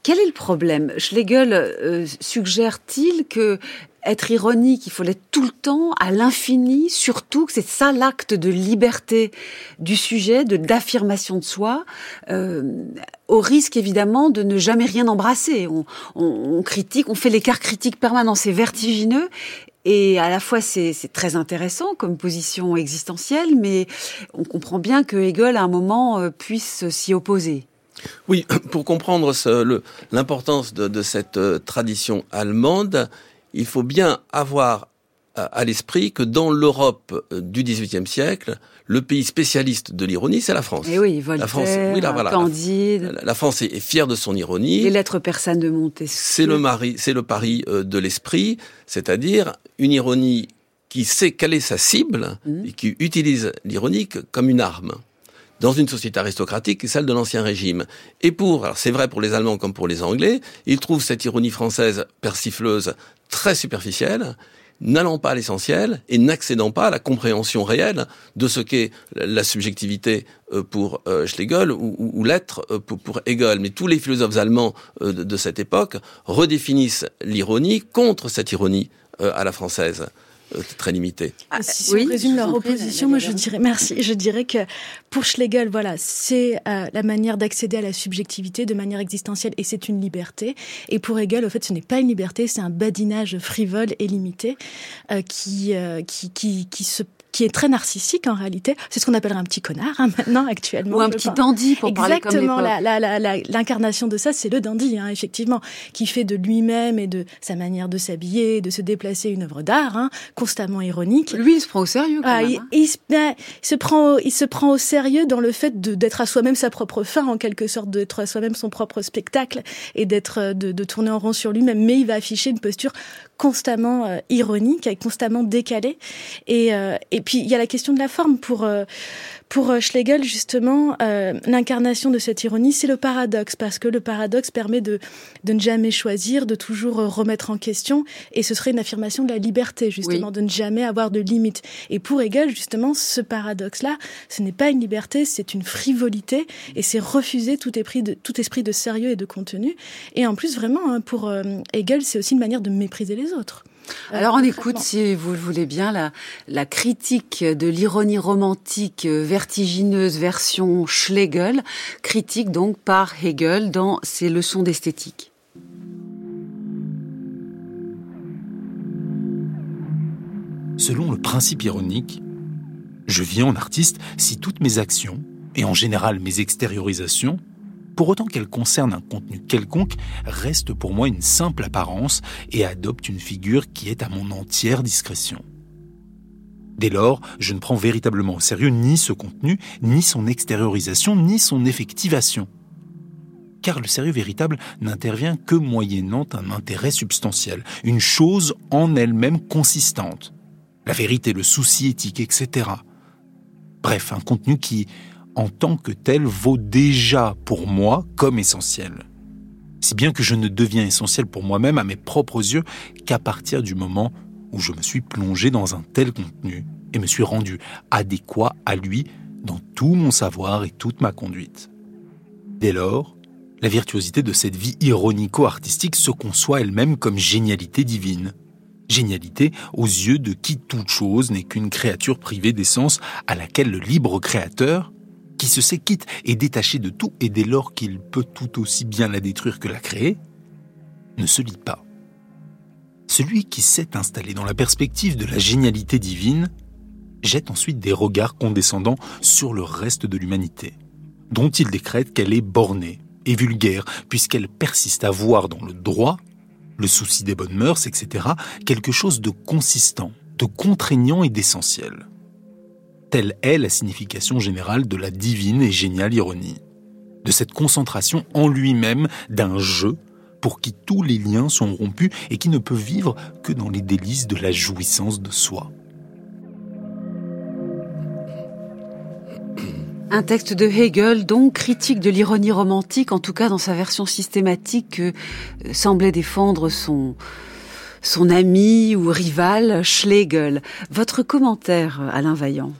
quel est le problème? Schlegel euh, suggère-t-il que être ironique, il faut l'être tout le temps, à l'infini, surtout que c'est ça l'acte de liberté du sujet, de d'affirmation de soi, euh, au risque évidemment de ne jamais rien embrasser. On, critique, on fait l'écart critique permanent, c'est vertigineux. Et à la fois, c'est très intéressant comme position existentielle, mais on comprend bien que Hegel, à un moment, euh, puisse s'y opposer. Oui, pour comprendre l'importance de, de, cette euh, tradition allemande, il faut bien avoir à l'esprit que dans l'Europe euh, du XVIIIe siècle, le pays spécialiste de l'ironie, c'est la France. Et eh oui, Voltaire, la France, oui, là, voilà, Candide. La, France est, fière de son ironie. Les lettres persanes de Montesquieu. C'est le mari, c'est le pari euh, de l'esprit, c'est-à-dire une ironie qui sait quelle est sa cible mmh. et qui utilise l'ironique comme une arme dans une société aristocratique, celle de l'Ancien Régime. Et pour, c'est vrai pour les Allemands comme pour les Anglais, ils trouvent cette ironie française persifleuse très superficielle, n'allant pas à l'essentiel et n'accédant pas à la compréhension réelle de ce qu'est la subjectivité euh, pour euh, Schlegel ou, l'être euh, pour, Hegel. Mais tous les philosophes allemands de cette époque redéfinissent l'ironie contre cette ironie à la française. Euh, très limité. Ah, si on résume leur opposition, moi je dirais merci. Je dirais que pour Schlegel, voilà, c'est euh, la manière d'accéder à la subjectivité de manière existentielle et c'est une liberté. Et pour Hegel, au fait, ce n'est pas une liberté, c'est un badinage frivole et limité euh, qui, qui, qui, qui se qui est très narcissique en réalité. C'est ce qu'on appellerait un petit connard hein, maintenant actuellement. Ou un petit dandy pour Exactement, parler comme l'incarnation de ça, c'est le dandy, hein, effectivement, qui fait de lui-même et de sa manière de s'habiller, de se déplacer une œuvre d'art, hein, constamment ironique. Lui, il se prend au sérieux. Quand ah, même, hein. il, ben, il, se prend, il se prend au sérieux dans le fait d'être à soi-même sa propre fin, en quelque sorte, d'être à soi-même son propre spectacle et d'être de, de tourner en rond sur lui-même. Mais il va afficher une posture constamment euh, ironique, constamment décalée. Et, euh, et puis il y a la question de la forme pour euh, pour euh, Schlegel, justement, euh, l'incarnation de cette ironie, c'est le paradoxe, parce que le paradoxe permet de, de ne jamais choisir, de toujours euh, remettre en question, et ce serait une affirmation de la liberté, justement, de ne jamais avoir de limite. Et pour Hegel, justement, ce paradoxe-là, ce n'est pas une liberté, c'est une frivolité, et c'est refuser tout esprit, de, tout esprit de sérieux et de contenu. Et en plus, vraiment, hein, pour Hegel, c'est aussi une manière de mépriser les autres. Alors on écoute, si vous le voulez bien, la, la critique de l'ironie romantique euh, vertigineuse version Schlegel, critique donc par Hegel dans ses leçons d'esthétique. Selon le principe ironique, je viens en artiste si toutes mes actions, et en général mes extériorisations, pour autant qu'elle concerne un contenu quelconque, reste pour moi une simple apparence et adopte une figure qui est à mon entière discrétion. Dès lors, je ne prends véritablement au sérieux ni ce contenu, ni son extériorisation, ni son effectivation. Car le sérieux véritable n'intervient que moyennant un intérêt substantiel, une chose en elle-même consistante. La vérité, le souci éthique, etc. Bref, un contenu qui, en tant que tel vaut déjà pour moi comme essentiel. Si bien que je ne deviens essentiel pour moi-même à mes propres yeux qu'à partir du moment où je me suis plongé dans un tel contenu et me suis rendu adéquat à lui dans tout mon savoir et toute ma conduite. Dès lors, la virtuosité de cette vie ironico-artistique se conçoit elle-même comme génialité divine. Génialité aux yeux de qui toute chose n'est qu'une créature privée d'essence à laquelle le libre créateur, qui se sait quitte et détaché de tout et dès lors qu'il peut tout aussi bien la détruire que la créer, ne se lie pas. Celui qui s'est installé dans la perspective de la génialité divine jette ensuite des regards condescendants sur le reste de l'humanité, dont il décrète qu'elle est bornée et vulgaire, puisqu'elle persiste à voir dans le droit, le souci des bonnes mœurs, etc., quelque chose de consistant, de contraignant et d'essentiel. Telle est la signification générale de la divine et géniale ironie, de cette concentration en lui-même d'un jeu pour qui tous les liens sont rompus et qui ne peut vivre que dans les délices de la jouissance de soi. Un texte de Hegel, donc critique de l'ironie romantique, en tout cas dans sa version systématique que euh, semblait défendre son, son ami ou rival Schlegel. Votre commentaire, Alain Vaillant?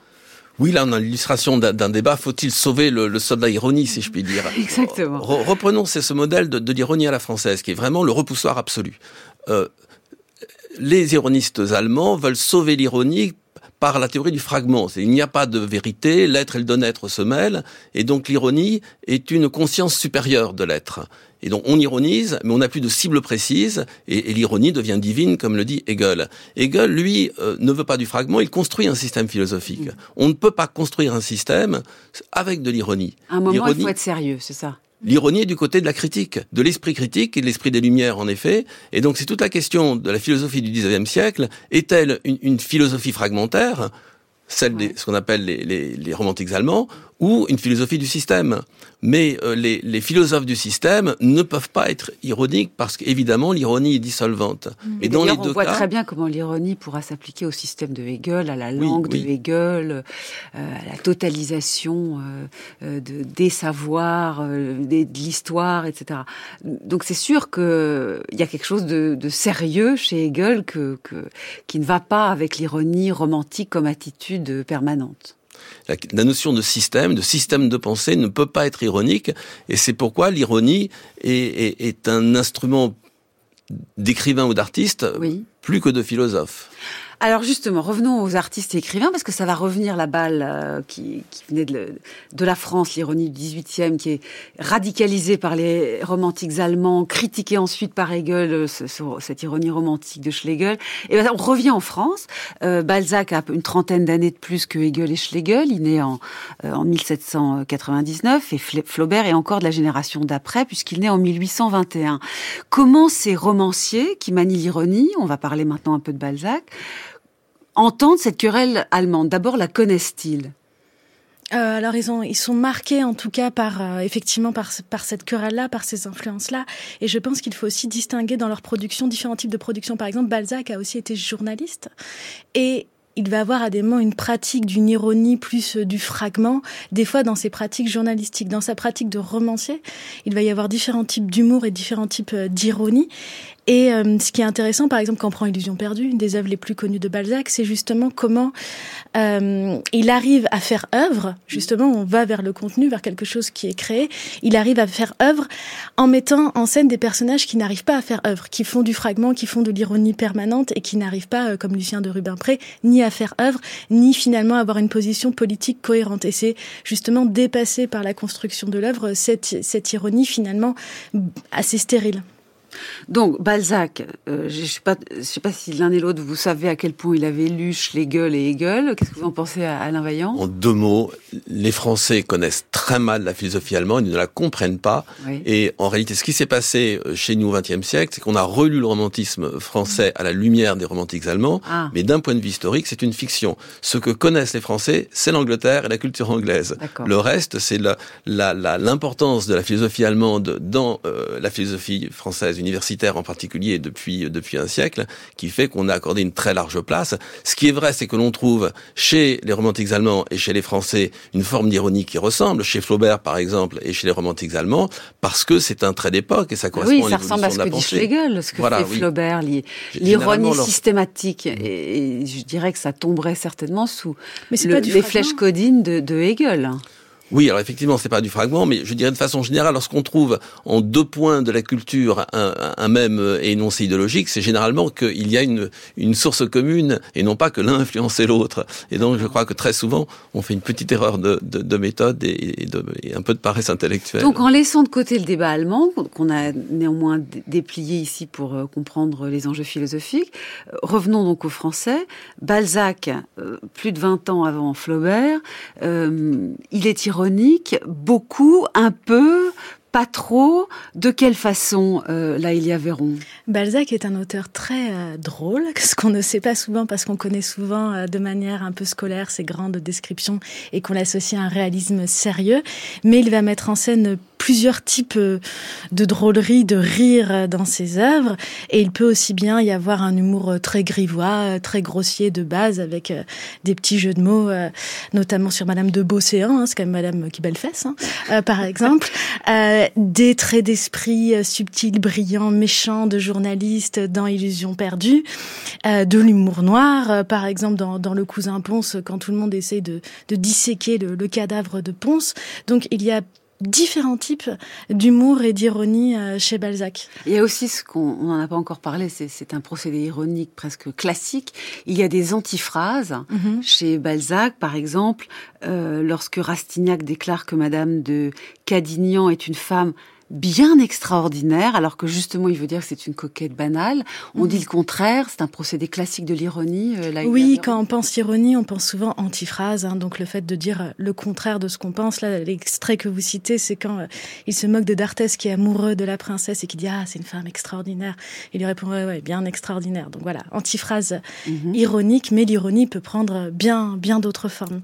Oui, là, on a l'illustration d'un débat. Faut-il sauver le, soldat ironie, si je puis dire Exactement. reprenons, c'est ce modèle de, l'ironie à la française, qui est vraiment le repoussoir absolu. Euh, les ironistes allemands veulent sauver l'ironie par la théorie du fragment. Il n'y a pas de vérité, l'être et le non-être se mêlent, et donc l'ironie est une conscience supérieure de l'être. Et donc on ironise, mais on n'a plus de cible précise, et, l'ironie devient divine, comme le dit Hegel. Hegel, lui, euh, ne veut pas du fragment, il construit un système philosophique. Mm. On ne peut pas construire un système avec de l'ironie. À un moment, il faut être sérieux, c'est ça? L'ironie est du côté de la critique, de l'esprit critique et de l'esprit des Lumières, en effet. Et donc c'est toute la question de la philosophie du XIXe siècle. Est-elle une, une philosophie fragmentaire celle de ce qu'on appelle les, les, les, romantiques allemands, ou une philosophie du système. Mais euh, les, les, philosophes du système ne peuvent pas être ironiques parce qu'évidemment l'ironie est dissolvante. Mmh. Et dans les on voit très bien comment l'ironie pourra s'appliquer au système de Hegel, à la langue de Hegel, euh, à la totalisation euh, de, des savoirs, de l'histoire, etc. Donc c'est sûr qu'il y a quelque chose de, de sérieux chez Hegel que, que, qui ne va pas avec l'ironie romantique comme attitude permanente. La, notion de système, de système de pensée ne peut pas être ironique, et c'est pourquoi l'ironie est, est, un instrument d'écrivain ou d'artiste plus que de philosophe. Alors justement, revenons aux artistes et écrivains, parce que ça va revenir la balle euh, qui, qui, venait de, de la France, l'ironie du 18e, qui est radicalisée par les romantiques allemands, critiquée ensuite par Hegel, euh, ce, cette ironie romantique de Schlegel. Et ben, on revient en France. Euh, Balzac a une trentaine d'années de plus que Hegel et Schlegel. Il naît en, en 1799 et Flaubert est encore de la génération d'après, puisqu'il naît en 1821. Comment ces romanciers qui manient l'ironie, on va parler maintenant un peu de Balzac, entendent cette querelle allemande. D'abord, la connaissent-ils? Euh, alors ils ont ils sont marqués en tout cas par euh, effectivement par par cette querelle là par ces influences là et je pense qu'il faut aussi distinguer dans leur production différents types de production par exemple Balzac a aussi été journaliste. Et il va avoir à des moments une pratique d'une ironie plus euh, du fragment, des fois dans ses pratiques journalistiques, dans sa pratique de romancier, il va y avoir différents types d'humour et différents types d'ironie. Et euh, ce qui est intéressant, par exemple, quand on prend Illusion perdue, une des œuvres les plus connues de Balzac, c'est justement comment euh, il arrive à faire œuvre. Justement, on va vers le contenu, vers quelque chose qui est créé. Il arrive à faire œuvre en mettant en scène des personnages qui n'arrivent pas à faire œuvre, qui font du fragment, qui font de l'ironie permanente et qui n'arrivent pas, euh, comme Lucien de Rubempré, ni à faire œuvre, ni finalement à avoir une position politique cohérente. Et c'est justement dépassé par la construction de l'œuvre cette, cette ironie finalement assez stérile. Donc Balzac, euh, je ne sais pas, je sais pas si l'un et l'autre vous savez à quel point il avait lu Schlegel et Hegel. Qu'est-ce que vous en pensez, Alain Vaillant? En deux mots, les Français connaissent très mal la philosophie allemande, ils ne la comprennent pas. Et en réalité, ce qui s'est passé euh, chez nous au XXe siècle, c'est qu'on a relu le romantisme français à la lumière des romantiques allemands, ah. mais d'un point de vue historique, c'est une fiction. Ce que connaissent les Français, c'est l'Angleterre et la culture anglaise. Le reste, c'est l'importance de la philosophie allemande dans euh, la philosophie française universitaire en particulier depuis depuis un siècle, qui fait qu'on a accordé une très large place. Ce qui est vrai, c'est que l'on trouve chez les romantiques allemands et chez les Français une forme d'ironie qui ressemble, chez Flaubert par exemple et chez les romantiques allemands, parce que c'est un trait d'époque et ça correspond oui, ça ressemble à ce que dit Schlegel, ce que fait Flaubert, l'ironie systématique. Et, je dirais que ça tomberait certainement sous les flèches codines de, de Hegel. Oui, alors effectivement, c'est pas du fragment, mais je dirais de façon générale, lorsqu'on trouve en deux points de la culture un, même énoncé idéologique, c'est généralement qu'il y a une, une source commune et non pas que l'un influence l'autre. Et donc, je crois que très souvent, on fait une petite erreur de, de, méthode et, de, et, un peu de paresse intellectuelle. Donc, en laissant de côté le débat allemand, qu'on a néanmoins déplié ici pour euh, comprendre les enjeux philosophiques, euh, revenons donc aux Français. Balzac, euh, plus de 20 ans avant Flaubert, il est beaucoup, un peu, pas trop. De quelle façon, euh, là, il y a Véron? Balzac est un auteur très euh, drôle, ce qu'on ne sait pas souvent parce qu'on connaît souvent euh, de manière un peu scolaire ses grandes descriptions et qu'on l'associe à un réalisme sérieux. Mais il va mettre en scène plusieurs types euh, de drôleries, de rires dans ses œuvres. Et il peut aussi bien y avoir un humour très grivois, très grossier de base, avec des petits jeux de mots, notamment sur Madame de Beauséant, hein, c'est quand même Madame qui belle fesse, hein, par exemple. Des traits d'esprit subtils, brillants, méchants de journalistes dans Illusion perdue. de l'humour noir, par exemple dans, dans, Le Cousin Ponce, quand tout le monde essaie de, de disséquer le, le cadavre de Ponce. Donc il y a différents types d'humour et d'ironie chez Balzac. Il y a aussi ce qu'on n'en a pas encore parlé, c'est un procédé ironique presque classique. Il y a des antiphrases mhm. chez Balzac, par exemple, lorsque Rastignac déclare que Madame de Cadignan est une femme bien extraordinaire, alors que justement il veut dire que c'est une coquette banale. On dit le contraire, c'est un procédé classique de l'ironie. Euh, oui, quand on pense ironie, on pense souvent antiphrase, hein, donc le fait de dire euh, le contraire de ce qu'on pense. Là, l'extrait que vous citez, c'est quand euh, il se moque de d'Arthès qui est amoureux de la princesse et qui dit ah c'est une femme extraordinaire. Il lui répond ouais, ouais bien extraordinaire. Donc voilà, antiphrase mhm. ironique, mais l'ironie peut prendre bien bien d'autres formes.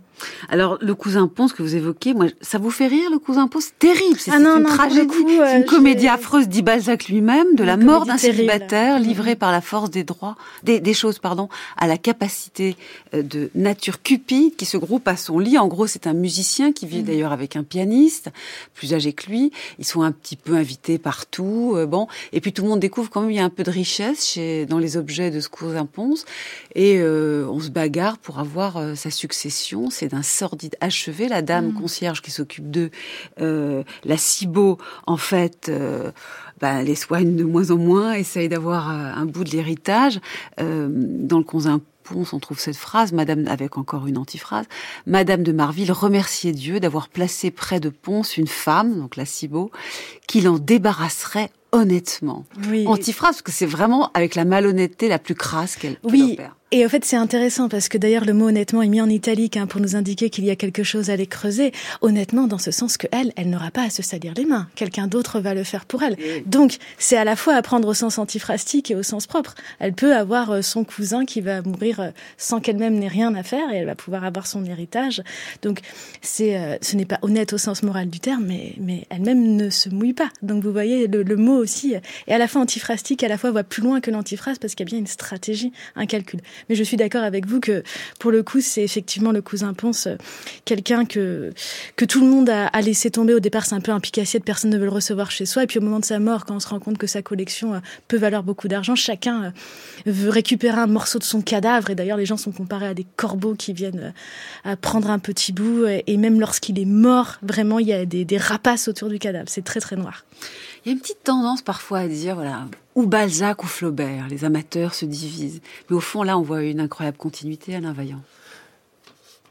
Alors le cousin Ponce que vous évoquez, moi ça vous fait rire le cousin Ponce Terrible, c'est ah une tragédie c'est une comédie affreuse, dit Balzac lui-même, de la mort d'un célibataire livré par la force des droits, des, des, choses, pardon, à la capacité euh, de nature cupide qui se groupe à son lit. En gros, c'est un musicien qui vit mm. d'ailleurs avec un pianiste plus âgé que lui. Ils sont un petit peu invités partout, euh, bon. Et puis tout le monde découvre quand même il y a un peu de richesse chez, dans les objets de ce cousin Ponce. Et euh, on se bagarre pour avoir sa succession. D'un sordide achevé. La dame mm. concierge qui s'occupe d'eux, la Cibot, en fait, euh, bah, les soigne de moins en moins, essaye d'avoir euh, un bout de l'héritage. Euh, dans le Ponce, on trouve cette phrase, Madame, avec encore une antiphrase, Madame de Marville remerciait Dieu d'avoir placé près de Ponce une femme, donc la Cibot, qui l'en débarrasserait honnêtement. Oui. Antiphrase, parce que c'est vraiment avec la malhonnêteté la plus crasse qu'elle oui. Et en fait, c'est intéressant parce que d'ailleurs, le mot honnêtement est mis en italique hein, pour nous indiquer qu'il y a quelque chose à aller creuser. Honnêtement, dans ce sens que elle, elle n'aura pas à se salir les mains. Quelqu'un d'autre va le faire pour elle. Donc, c'est à la fois à prendre au sens antiphrastique et au sens propre. Elle peut avoir euh, son cousin qui va mourir euh, sans qu'elle-même n'ait rien à faire et elle va pouvoir avoir son héritage. Donc, c'est, euh, ce n'est pas honnête au sens moral du terme, mais, mais elle-même ne se mouille pas. Donc, vous voyez, le, le mot aussi est à la fois antiphrastique, à la fois va plus loin que l'antiphrase parce qu'il y a bien une stratégie, un calcul. Mais je suis d'accord avec vous que pour le coup, c'est effectivement le cousin Ponce, euh, quelqu'un que que tout le monde a, laissé tomber. Au départ, c'est un peu un picassiette, personne ne veut le recevoir chez soi. Et puis au moment de sa mort, quand on se rend compte que sa collection euh, peut valoir beaucoup d'argent, chacun euh, veut récupérer un morceau de son cadavre. Et d'ailleurs, les gens sont comparés à des corbeaux qui viennent à prendre un petit bout. Et même lorsqu'il est mort, vraiment, il y a des, des rapaces autour du cadavre. C'est très très noir. Il y a une petite tendance parfois à dire, voilà, ou Balzac ou Flaubert, les amateurs se divisent. Mais au fond, là, on voit une incroyable continuité, Alain Vaillant.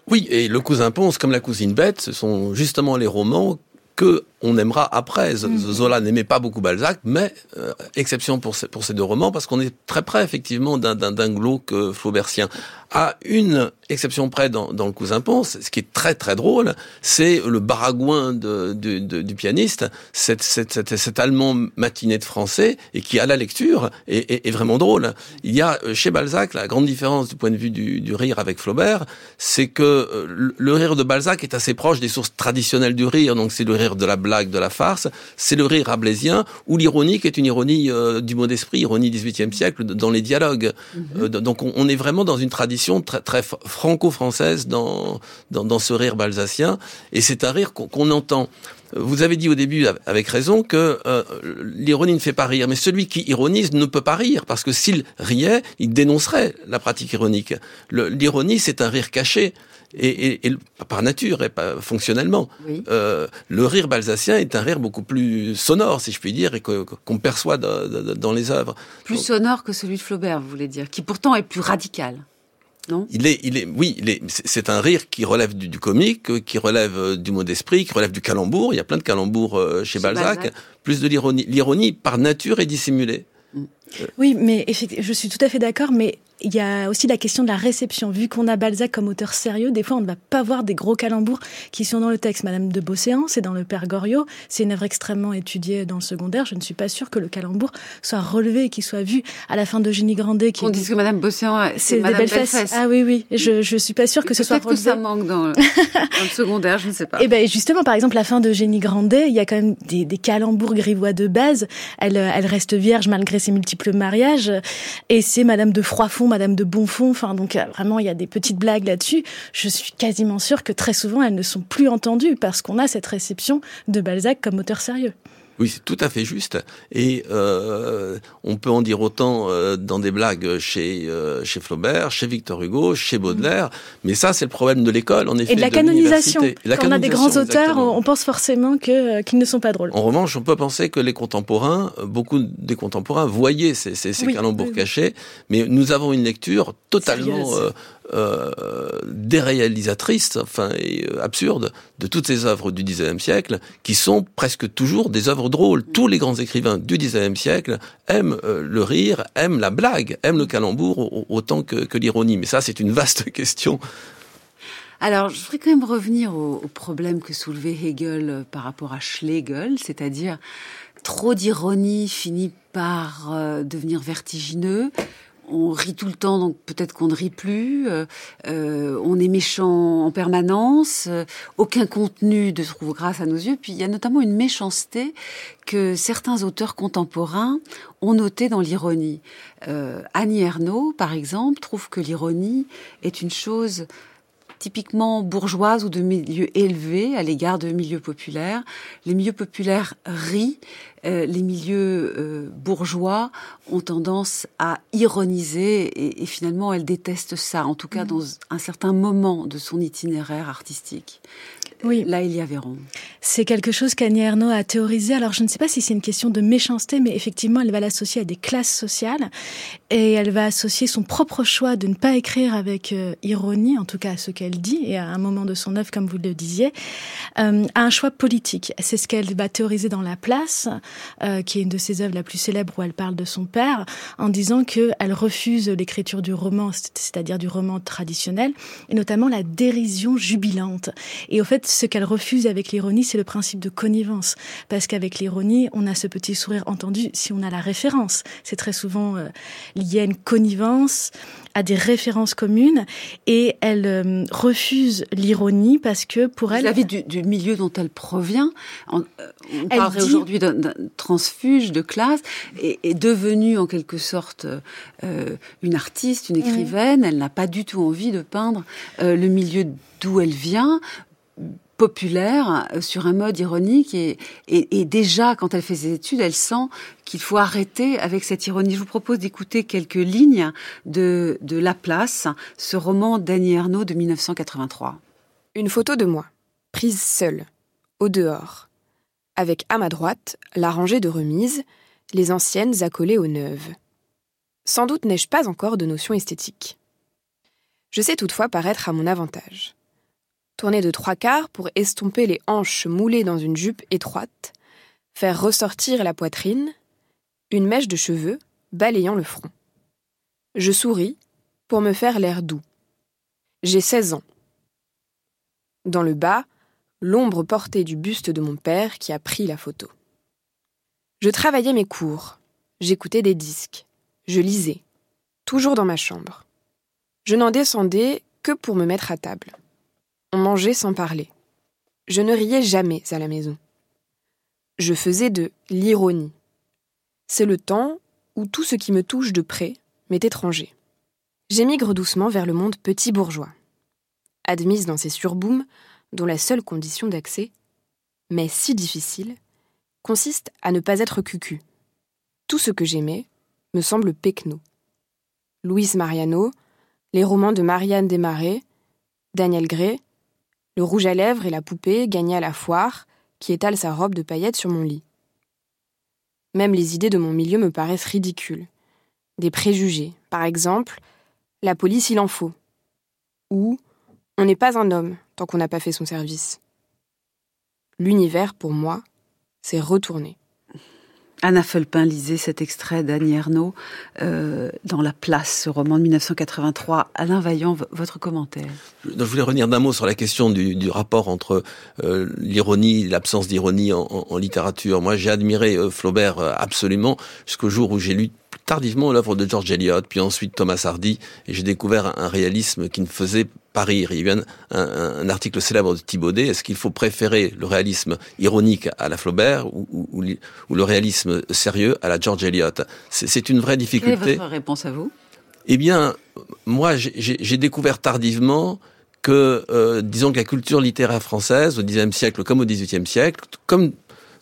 Oui, et le cousin Ponce, comme la cousine Bête, ce sont justement les romans que on aimera après. Mm. Zola n'aimait pas beaucoup Balzac, mais euh, exception pour ces, pour ces deux romans, parce qu'on est très près effectivement d'un glauque euh, flaubertien. À une exception près dans, dans le Cousin Ponce, ce qui est très très drôle, c'est le baragouin de, du pianiste, cet, cet, cet, allemand matiné de français, et qui à la lecture est, est, vraiment drôle. Il y a euh, chez Balzac la grande différence du point de vue du, du rire avec Flaubert, c'est que le rire de Balzac est assez proche des sources traditionnelles du rire, donc c'est le rire de la blague, de la farce, c'est le rire rabelaisien, ou l'ironie qui est une ironie euh, du mot d'esprit, ironie 18e siècle, dans les dialogues. Mhm. Euh, donc on, est vraiment dans une tradition très, très franco-française dans, dans, ce rire balsacien, et c'est un rire qu'on entend. Vous avez dit au début, avec raison, que euh, l'ironie ne fait pas rire, mais celui qui ironise ne peut pas rire, parce que s'il riait, il dénoncerait la pratique ironique. L'ironie, c'est un rire caché et, et, par nature et pas fonctionnellement. Euh, le rire balsacien est un rire beaucoup plus sonore, si je puis dire, et qu'on perçoit dans les œuvres. Plus sonore que celui de Flaubert, vous voulez dire, qui pourtant est plus radical. Non? Il est, il est, oui, c'est un rire qui relève du, comique, qui relève euh, du mot d'esprit, qui relève du calembour. Il y a plein de calembours euh, chez, Balzac, plus de l'ironie. L'ironie, par nature, est dissimulée. Mm. Oui, mais je suis tout à fait d'accord, mais il y a aussi la question de la réception. Vu qu'on a Balzac comme auteur sérieux, des fois on ne va pas voir des gros calembours qui sont dans le texte. Madame de Beauséant, c'est dans le Père Goriot, c'est une œuvre extrêmement étudiée dans le secondaire. Je ne suis pas sûre que le calembour soit relevé et qu'il soit vu à la fin de Génie Grandet. Qui on dit que Madame Beauséant, c'est des belles fesses. Ah oui, oui. Je, je suis pas sûre que ce soit relevé. Peut-être que ça manque dans le, dans le secondaire, je ne sais pas. Et eh ben justement, par exemple, la fin de Génie Grandet, il y a quand même des, des calembours grivois de base. Elle, elle reste vierge malgré ses multiples mariages. Et c'est Madame de Froidfond, Madame de Bonfond. Enfin, donc euh, vraiment, il y a des petites blagues là-dessus. Je suis quasiment sûre que très souvent, elles ne sont plus entendues parce qu'on a cette réception de Balzac comme auteur sérieux. Oui, c'est tout à fait juste. Et euh, on peut en dire autant euh, dans des blagues chez euh, chez Flaubert, chez Victor Hugo, chez Baudelaire. Mais ça, c'est le problème de l'école, en effet. Et de la canonisation. Quand on a des grands auteurs, on pense forcément que qu'ils ne sont pas drôles. En revanche, on peut penser que les contemporains, beaucoup des contemporains, voyaient ces, ces, ces calembours cachés. Mais nous avons une lecture totalement euh, déréalisatrice, enfin et euh, absurde, de toutes ces œuvres du XIXe siècle, qui sont presque toujours des œuvres drôles. Tous les grands écrivains du XIXe siècle aiment euh, le rire, aiment la blague, aiment le calembour autant que, l'ironie. Mais ça, c'est une vaste question. Alors, je voudrais quand même revenir au, problème que soulevait Hegel par rapport à Schlegel, c'est-à-dire trop d'ironie finit par devenir vertigineux on rit tout le temps, donc peut-être qu'on ne rit plus. Euh, euh, on est méchant en permanence. Euh, aucun contenu ne trouve grâce à nos yeux. Puis il y a notamment une méchanceté que certains auteurs contemporains ont noté dans l'ironie. Annie Ernaux, par exemple, trouve que l'ironie est une chose typiquement bourgeoise ou de milieu élevé à l'égard de milieux populaires. Les milieux populaires rient, euh, les milieux euh, bourgeois ont tendance à ironiser et, et, finalement elle déteste ça, en tout cas mmh. dans un certain moment de son itinéraire artistique. Oui. Là, il y a Véron. C'est quelque chose qu'Annie Ernaux a théorisé. Alors, je ne sais pas si c'est une question de méchanceté, mais effectivement, elle va l'associer à des classes sociales et elle va associer son propre choix de ne pas écrire avec euh, ironie, en tout cas à ce qu'elle dit et à un moment de son œuvre, comme vous le disiez, euh, à un choix politique. C'est ce qu'elle va théoriser dans La Place, euh, qui est une de ses œuvres la plus célèbre où elle parle de son père, en disant qu'elle refuse l'écriture du roman, c'est-à-dire du roman traditionnel, et notamment la dérision jubilante. Et au fait, ce qu'elle refuse avec l'ironie, c'est le principe de connivence. Parce qu'avec l'ironie, on a ce petit sourire entendu si on a la référence. C'est très souvent euh, lié à une connivence, à des références communes. Et elle euh, refuse l'ironie parce que pour elle... Vis-à-vis du, du, milieu dont elle provient, on, euh, on parlerait aujourd'hui d'un transfuge de classe, et est devenue en quelque sorte une artiste, une écrivaine. Elle n'a pas du tout envie de peindre le milieu d'où elle vient populaire euh, sur un mode ironique et, déjà quand elle fait ses études, elle sent qu'il faut arrêter avec cette ironie. Je vous propose d'écouter quelques lignes de, de La Place, ce roman d'Annie Ernaux de 1983. Une photo de moi, prise seule, au dehors, avec à ma droite la rangée de remises, les anciennes accolées aux neuves. Sans doute n'ai-je pas encore de notion esthétique. Je sais toutefois paraître à mon avantage tourner de trois quarts pour estomper les hanches moulées dans une jupe étroite, faire ressortir la poitrine, une mèche de cheveux balayant le front. Je souris pour me faire l'air doux. J'ai 16 ans. Dans le bas, l'ombre portée du buste de mon père qui a pris la photo. Je travaillais mes cours, j'écoutais des disques, je lisais, toujours dans ma chambre. Je n'en descendais que pour me mettre à table. On mangeait sans parler. Je ne riais jamais à la maison. Je faisais de l'ironie. C'est le temps où tout ce qui me touche de près m'est étranger. J'émigre doucement vers le monde petit bourgeois. Admise dans ces surbooms, dont la seule condition d'accès, mais si difficile, consiste à ne pas être cucu. Tout ce que j'aimais me semble pecno. Louise Mariano, les romans de Marianne Desmarais, Daniel Gray, le rouge à lèvres et la poupée gagnée à la foire, qui étale sa robe de paillettes sur mon lit. Même les idées de mon milieu me paraissent ridicules. Des préjugés, par exemple, la police il en faut. Ou on n'est pas un homme tant qu'on n'a pas fait son service. L'univers, pour moi, s'est retourné. Anna Fulpin lisait cet extrait d'Annie Ernaux euh, dans La Place, ce roman de 1983. Alain Vaillant, votre commentaire Je voulais revenir d'un mot sur la question du, rapport entre euh, l'ironie, l'absence d'ironie en, en, littérature. Moi, j'ai admiré euh, Flaubert absolument jusqu'au jour où j'ai lu tardivement l'œuvre de George Eliot, puis ensuite Thomas Hardy, et j'ai découvert un, réalisme qui ne faisait pas rire. Il y a eu un, un, article célèbre de Thibaudet, est-ce qu'il faut préférer le réalisme ironique à la Flaubert ou, ou, ou le réalisme sérieux à la George Eliot? C'est une vraie difficulté. Quelle est votre réponse à vous? Eh bien, moi, j'ai découvert tardivement que, euh, disons que la culture littéraire française, au Xe siècle comme au XVIIIe siècle, comme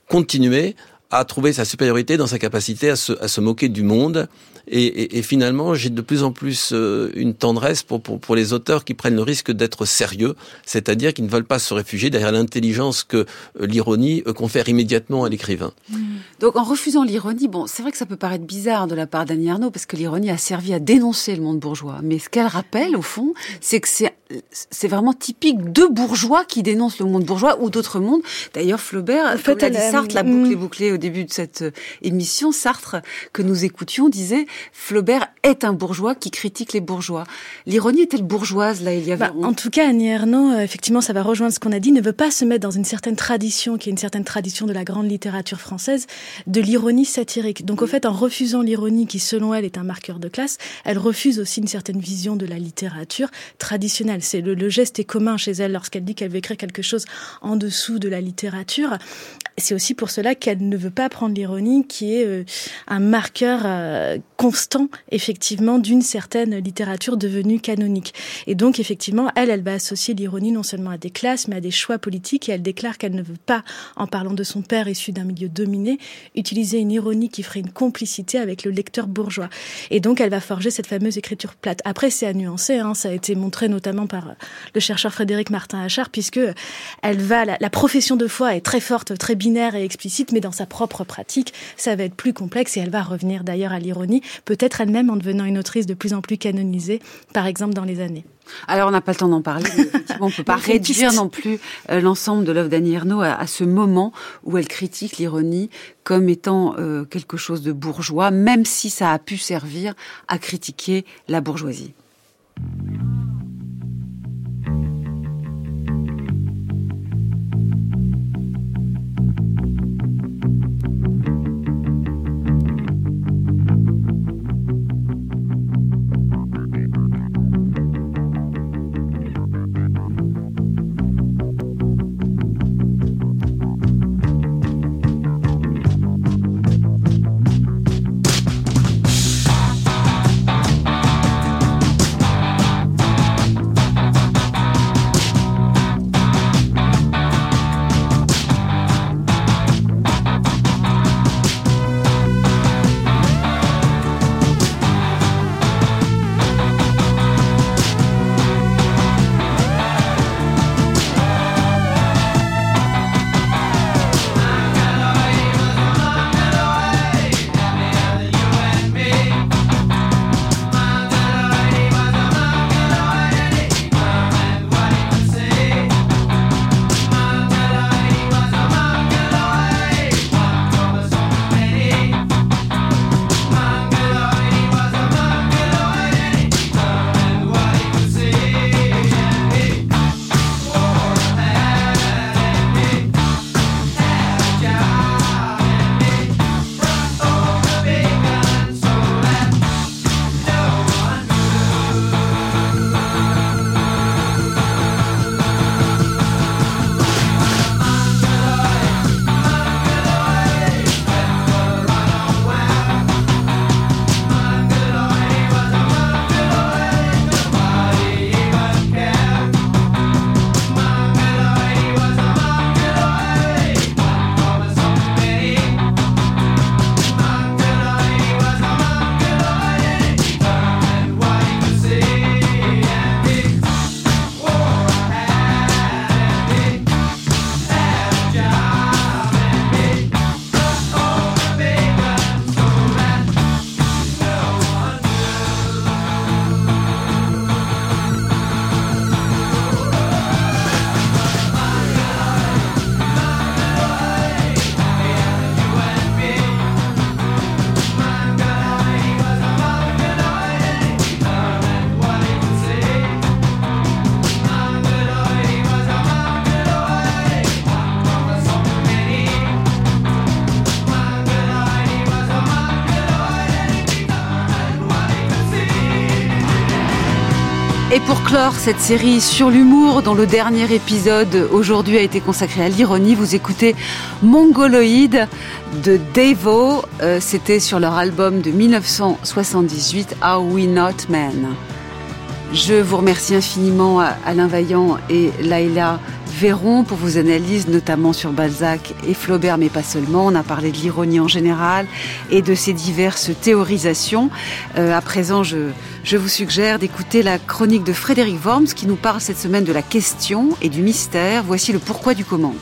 continuait à trouver sa supériorité dans sa capacité à se, à se moquer du monde. Et, et, et finalement, j'ai de plus en plus euh, une tendresse pour, pour, pour, les auteurs qui prennent le risque d'être sérieux, c'est-à-dire qui ne veulent pas se réfugier derrière l'intelligence que euh, l'ironie euh, confère immédiatement à l'écrivain. Mmh. Donc en refusant l'ironie, bon, c'est vrai que ça peut paraître bizarre de la part d'Annie Arnaud, parce que l'ironie a servi à dénoncer le monde bourgeois. Mais ce qu'elle rappelle, au fond, c'est que c'est c'est vraiment typique de bourgeois qui dénoncent le monde bourgeois ou d'autres mondes. D'ailleurs, Flaubert, en fait, elle dit Sartre, la boucle est bouclée au début de cette émission. Sartre, que nous écoutions, disait Flaubert est un bourgeois qui critique les bourgeois. L'ironie est-elle bourgeoise, là, il y avait... Bah, en tout cas, Annie Ernaux, euh, effectivement, ça va rejoindre ce qu'on a dit, ne veut pas se mettre dans une certaine tradition, qui est une certaine tradition de la grande littérature française, de l'ironie satirique. Donc, au fait, en refusant l'ironie, qui selon elle est un marqueur de classe, elle refuse aussi une certaine vision de la littérature traditionnelle. C'est le, le geste est commun chez elle lorsqu'elle dit qu'elle veut écrire quelque chose en dessous de la littérature. C'est aussi pour cela qu'elle ne veut pas prendre l'ironie, qui est euh, un marqueur euh, constant, effectivement, d'une certaine littérature devenue canonique. Et donc, effectivement, elle, elle va associer l'ironie non seulement à des classes, mais à des choix politiques, et elle déclare qu'elle ne veut pas, en parlant de son père issu d'un milieu dominé, utiliser une ironie qui ferait une complicité avec le lecteur bourgeois. Et donc, elle va forger cette fameuse écriture plate. Après, c'est à nuancer, hein, ça a été montré notamment par le chercheur Frédéric Martin Achard, puisque elle va, la, la profession de foi est très forte, très binaire et explicite, mais dans sa propre pratique, ça va être plus complexe et elle va revenir d'ailleurs à l'ironie, peut-être elle-même en devenant une autrice de plus en plus canonisée, par exemple dans les années. Alors, on n'a pas le temps d'en parler. On peut pas réduire non plus euh, l'ensemble de l'œuvre d'Annie Ernaux à, à, ce moment où elle critique l'ironie comme étant euh, quelque chose de bourgeois, même si ça a pu servir à critiquer la bourgeoisie. Cette série sur l'humour, dont le dernier épisode aujourd'hui a été consacré à l'ironie, vous écoutez Mongoloïde de Devo. Euh, C'était sur leur album de 1978, Are We Not Men. Je vous remercie infiniment Alain Vaillant et Laila Véron pour vos analyses, notamment sur Balzac et Flaubert, mais pas seulement. On a parlé de l'ironie en général et de ses diverses théorisations. Euh, à présent, je, je vous suggère d'écouter la chronique de Frédéric Worms qui nous parle cette semaine de la question et du mystère. Voici le pourquoi du comment.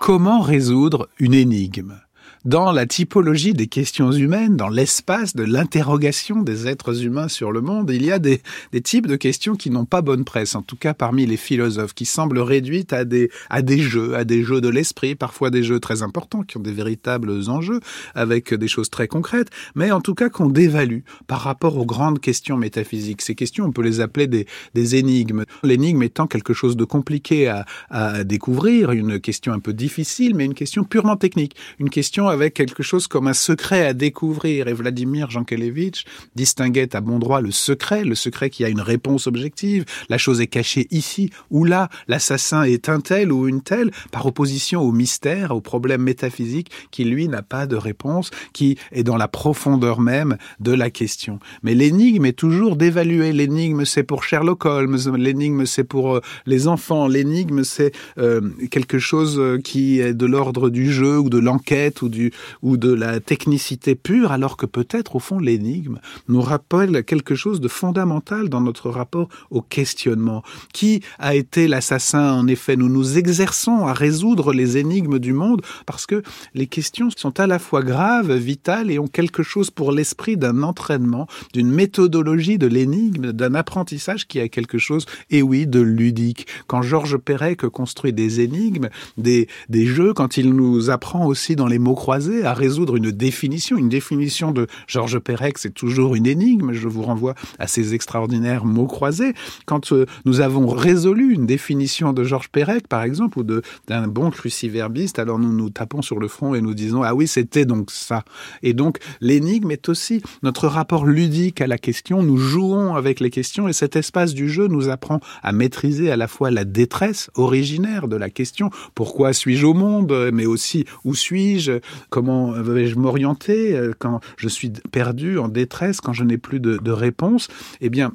Comment résoudre une énigme? Dans la typologie des questions humaines, dans l'espace de l'interrogation des êtres humains sur le monde, il y a des, types de questions qui n'ont pas bonne presse, en tout cas parmi les philosophes, qui semblent réduites à des, à des jeux, à des jeux de l'esprit, parfois des jeux très importants, qui ont des véritables enjeux, avec des choses très concrètes, mais en tout cas qu'on dévalue par rapport aux grandes questions métaphysiques. Ces questions, on peut les appeler des, des énigmes. L'énigme étant quelque chose de compliqué à, à découvrir, une question un peu difficile, mais une question purement technique, une question avec quelque chose comme un secret à découvrir. Et Vladimir Jankelevitch distinguait à bon droit le secret, le secret qui a une réponse objective. La chose est cachée ici ou là. L'assassin est un tel ou une telle, par opposition au mystère, au problème métaphysique qui, lui, n'a pas de réponse, qui est dans la profondeur même de la question. Mais l'énigme est toujours d'évaluer. L'énigme, c'est pour Sherlock Holmes. L'énigme, c'est pour euh, les enfants. L'énigme, c'est euh, quelque chose qui est de l'ordre du jeu ou de l'enquête ou du ou de la technicité pure, alors que peut-être au fond l'énigme nous rappelle quelque chose de fondamental dans notre rapport au questionnement. Qui a été l'assassin? En effet, nous nous exerçons à résoudre les énigmes du monde parce que les questions sont à la fois graves, vitales et ont quelque chose pour l'esprit d'un entraînement, d'une méthodologie de l'énigme, d'un apprentissage qui a quelque chose, et oui, de ludique. Quand Georges Perec construit des énigmes, des jeux, quand il nous apprend aussi dans les mots croisés à résoudre une définition. Une définition de Georges Perec, c'est toujours une énigme. Je vous renvoie à ces extraordinaires mots croisés. Quand euh, nous avons résolu une définition de Georges Perec, par exemple, ou d'un bon cruciverbiste, alors nous nous tapons sur le front et nous disons ah oui, c'était donc ça. Et donc l'énigme est aussi notre rapport ludique à la question. Nous jouons avec les questions et cet espace du jeu nous apprend à maîtriser à la fois la détresse originaire de la question. Pourquoi suis-je au monde Mais aussi où suis-je Comment vais-je m'orienter euh, quand je suis perdu, en détresse, quand je n'ai plus de, de réponse? Eh bien,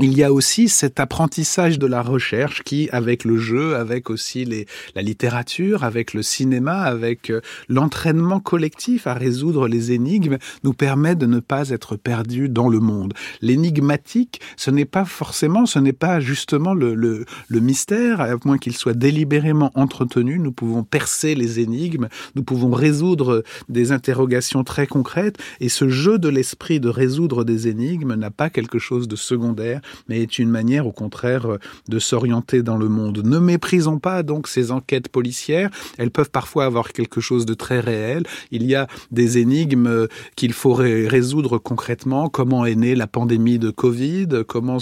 il y a aussi cet apprentissage de la recherche qui, avec le jeu, avec aussi la littérature, avec le cinéma, avec euh, l'entraînement collectif à résoudre les énigmes, nous permet de ne pas être perdu dans le monde. L'énigmatique, ce n'est pas forcément, ce n'est pas justement le, le mystère, à moins qu'il soit délibérément entretenu. Nous pouvons percer les énigmes, nous pouvons résoudre des interrogations très concrètes, et ce jeu de l'esprit de résoudre des énigmes n'a pas quelque chose de secondaire mais est une manière au contraire de s'orienter dans le monde. Ne méprisons pas donc ces enquêtes policières, elles peuvent parfois avoir quelque chose de très réel. Il y a des énigmes qu'il faut résoudre concrètement. Comment est née la pandémie de Covid? Comment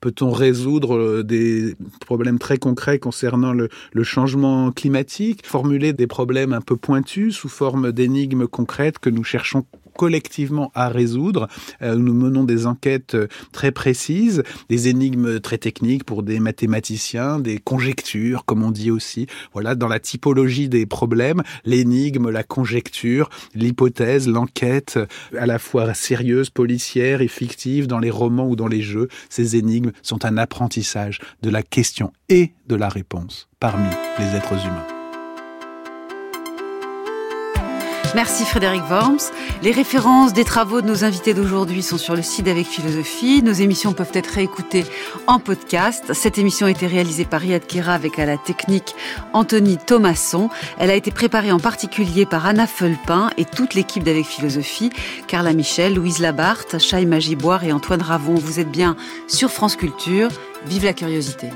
peut-on résoudre des problèmes très concrets concernant le, le changement climatique? Formuler des problèmes un peu pointus sous forme d'énigmes concrètes que nous cherchons collectivement à résoudre. Euh, nous menons des enquêtes euh, très précises, des énigmes très techniques pour des mathématiciens, des conjectures, comme on dit aussi. Voilà, dans la typologie des problèmes, l'énigme, la conjecture, l'hypothèse, l'enquête, euh, à la fois sérieuse, policière et fictive dans les romans ou dans les jeux. Ces énigmes sont un apprentissage de la question et de la réponse parmi les êtres humains. Merci Frédéric Worms. Les références des travaux de nos invités d'aujourd'hui sont sur le site d'Avec Philosophie. Nos émissions peuvent être réécoutées en podcast. Cette émission a été réalisée par Riyad Kera avec à la technique Anthony Thomasson. Elle a été préparée en particulier par Anna Fulpin et toute l'équipe d'Avec Philosophie. Carla Michel, Louise Labarthe, Chaï Magiboire et Antoine Ravon. Vous êtes bien sur France Culture. Vive la curiosité.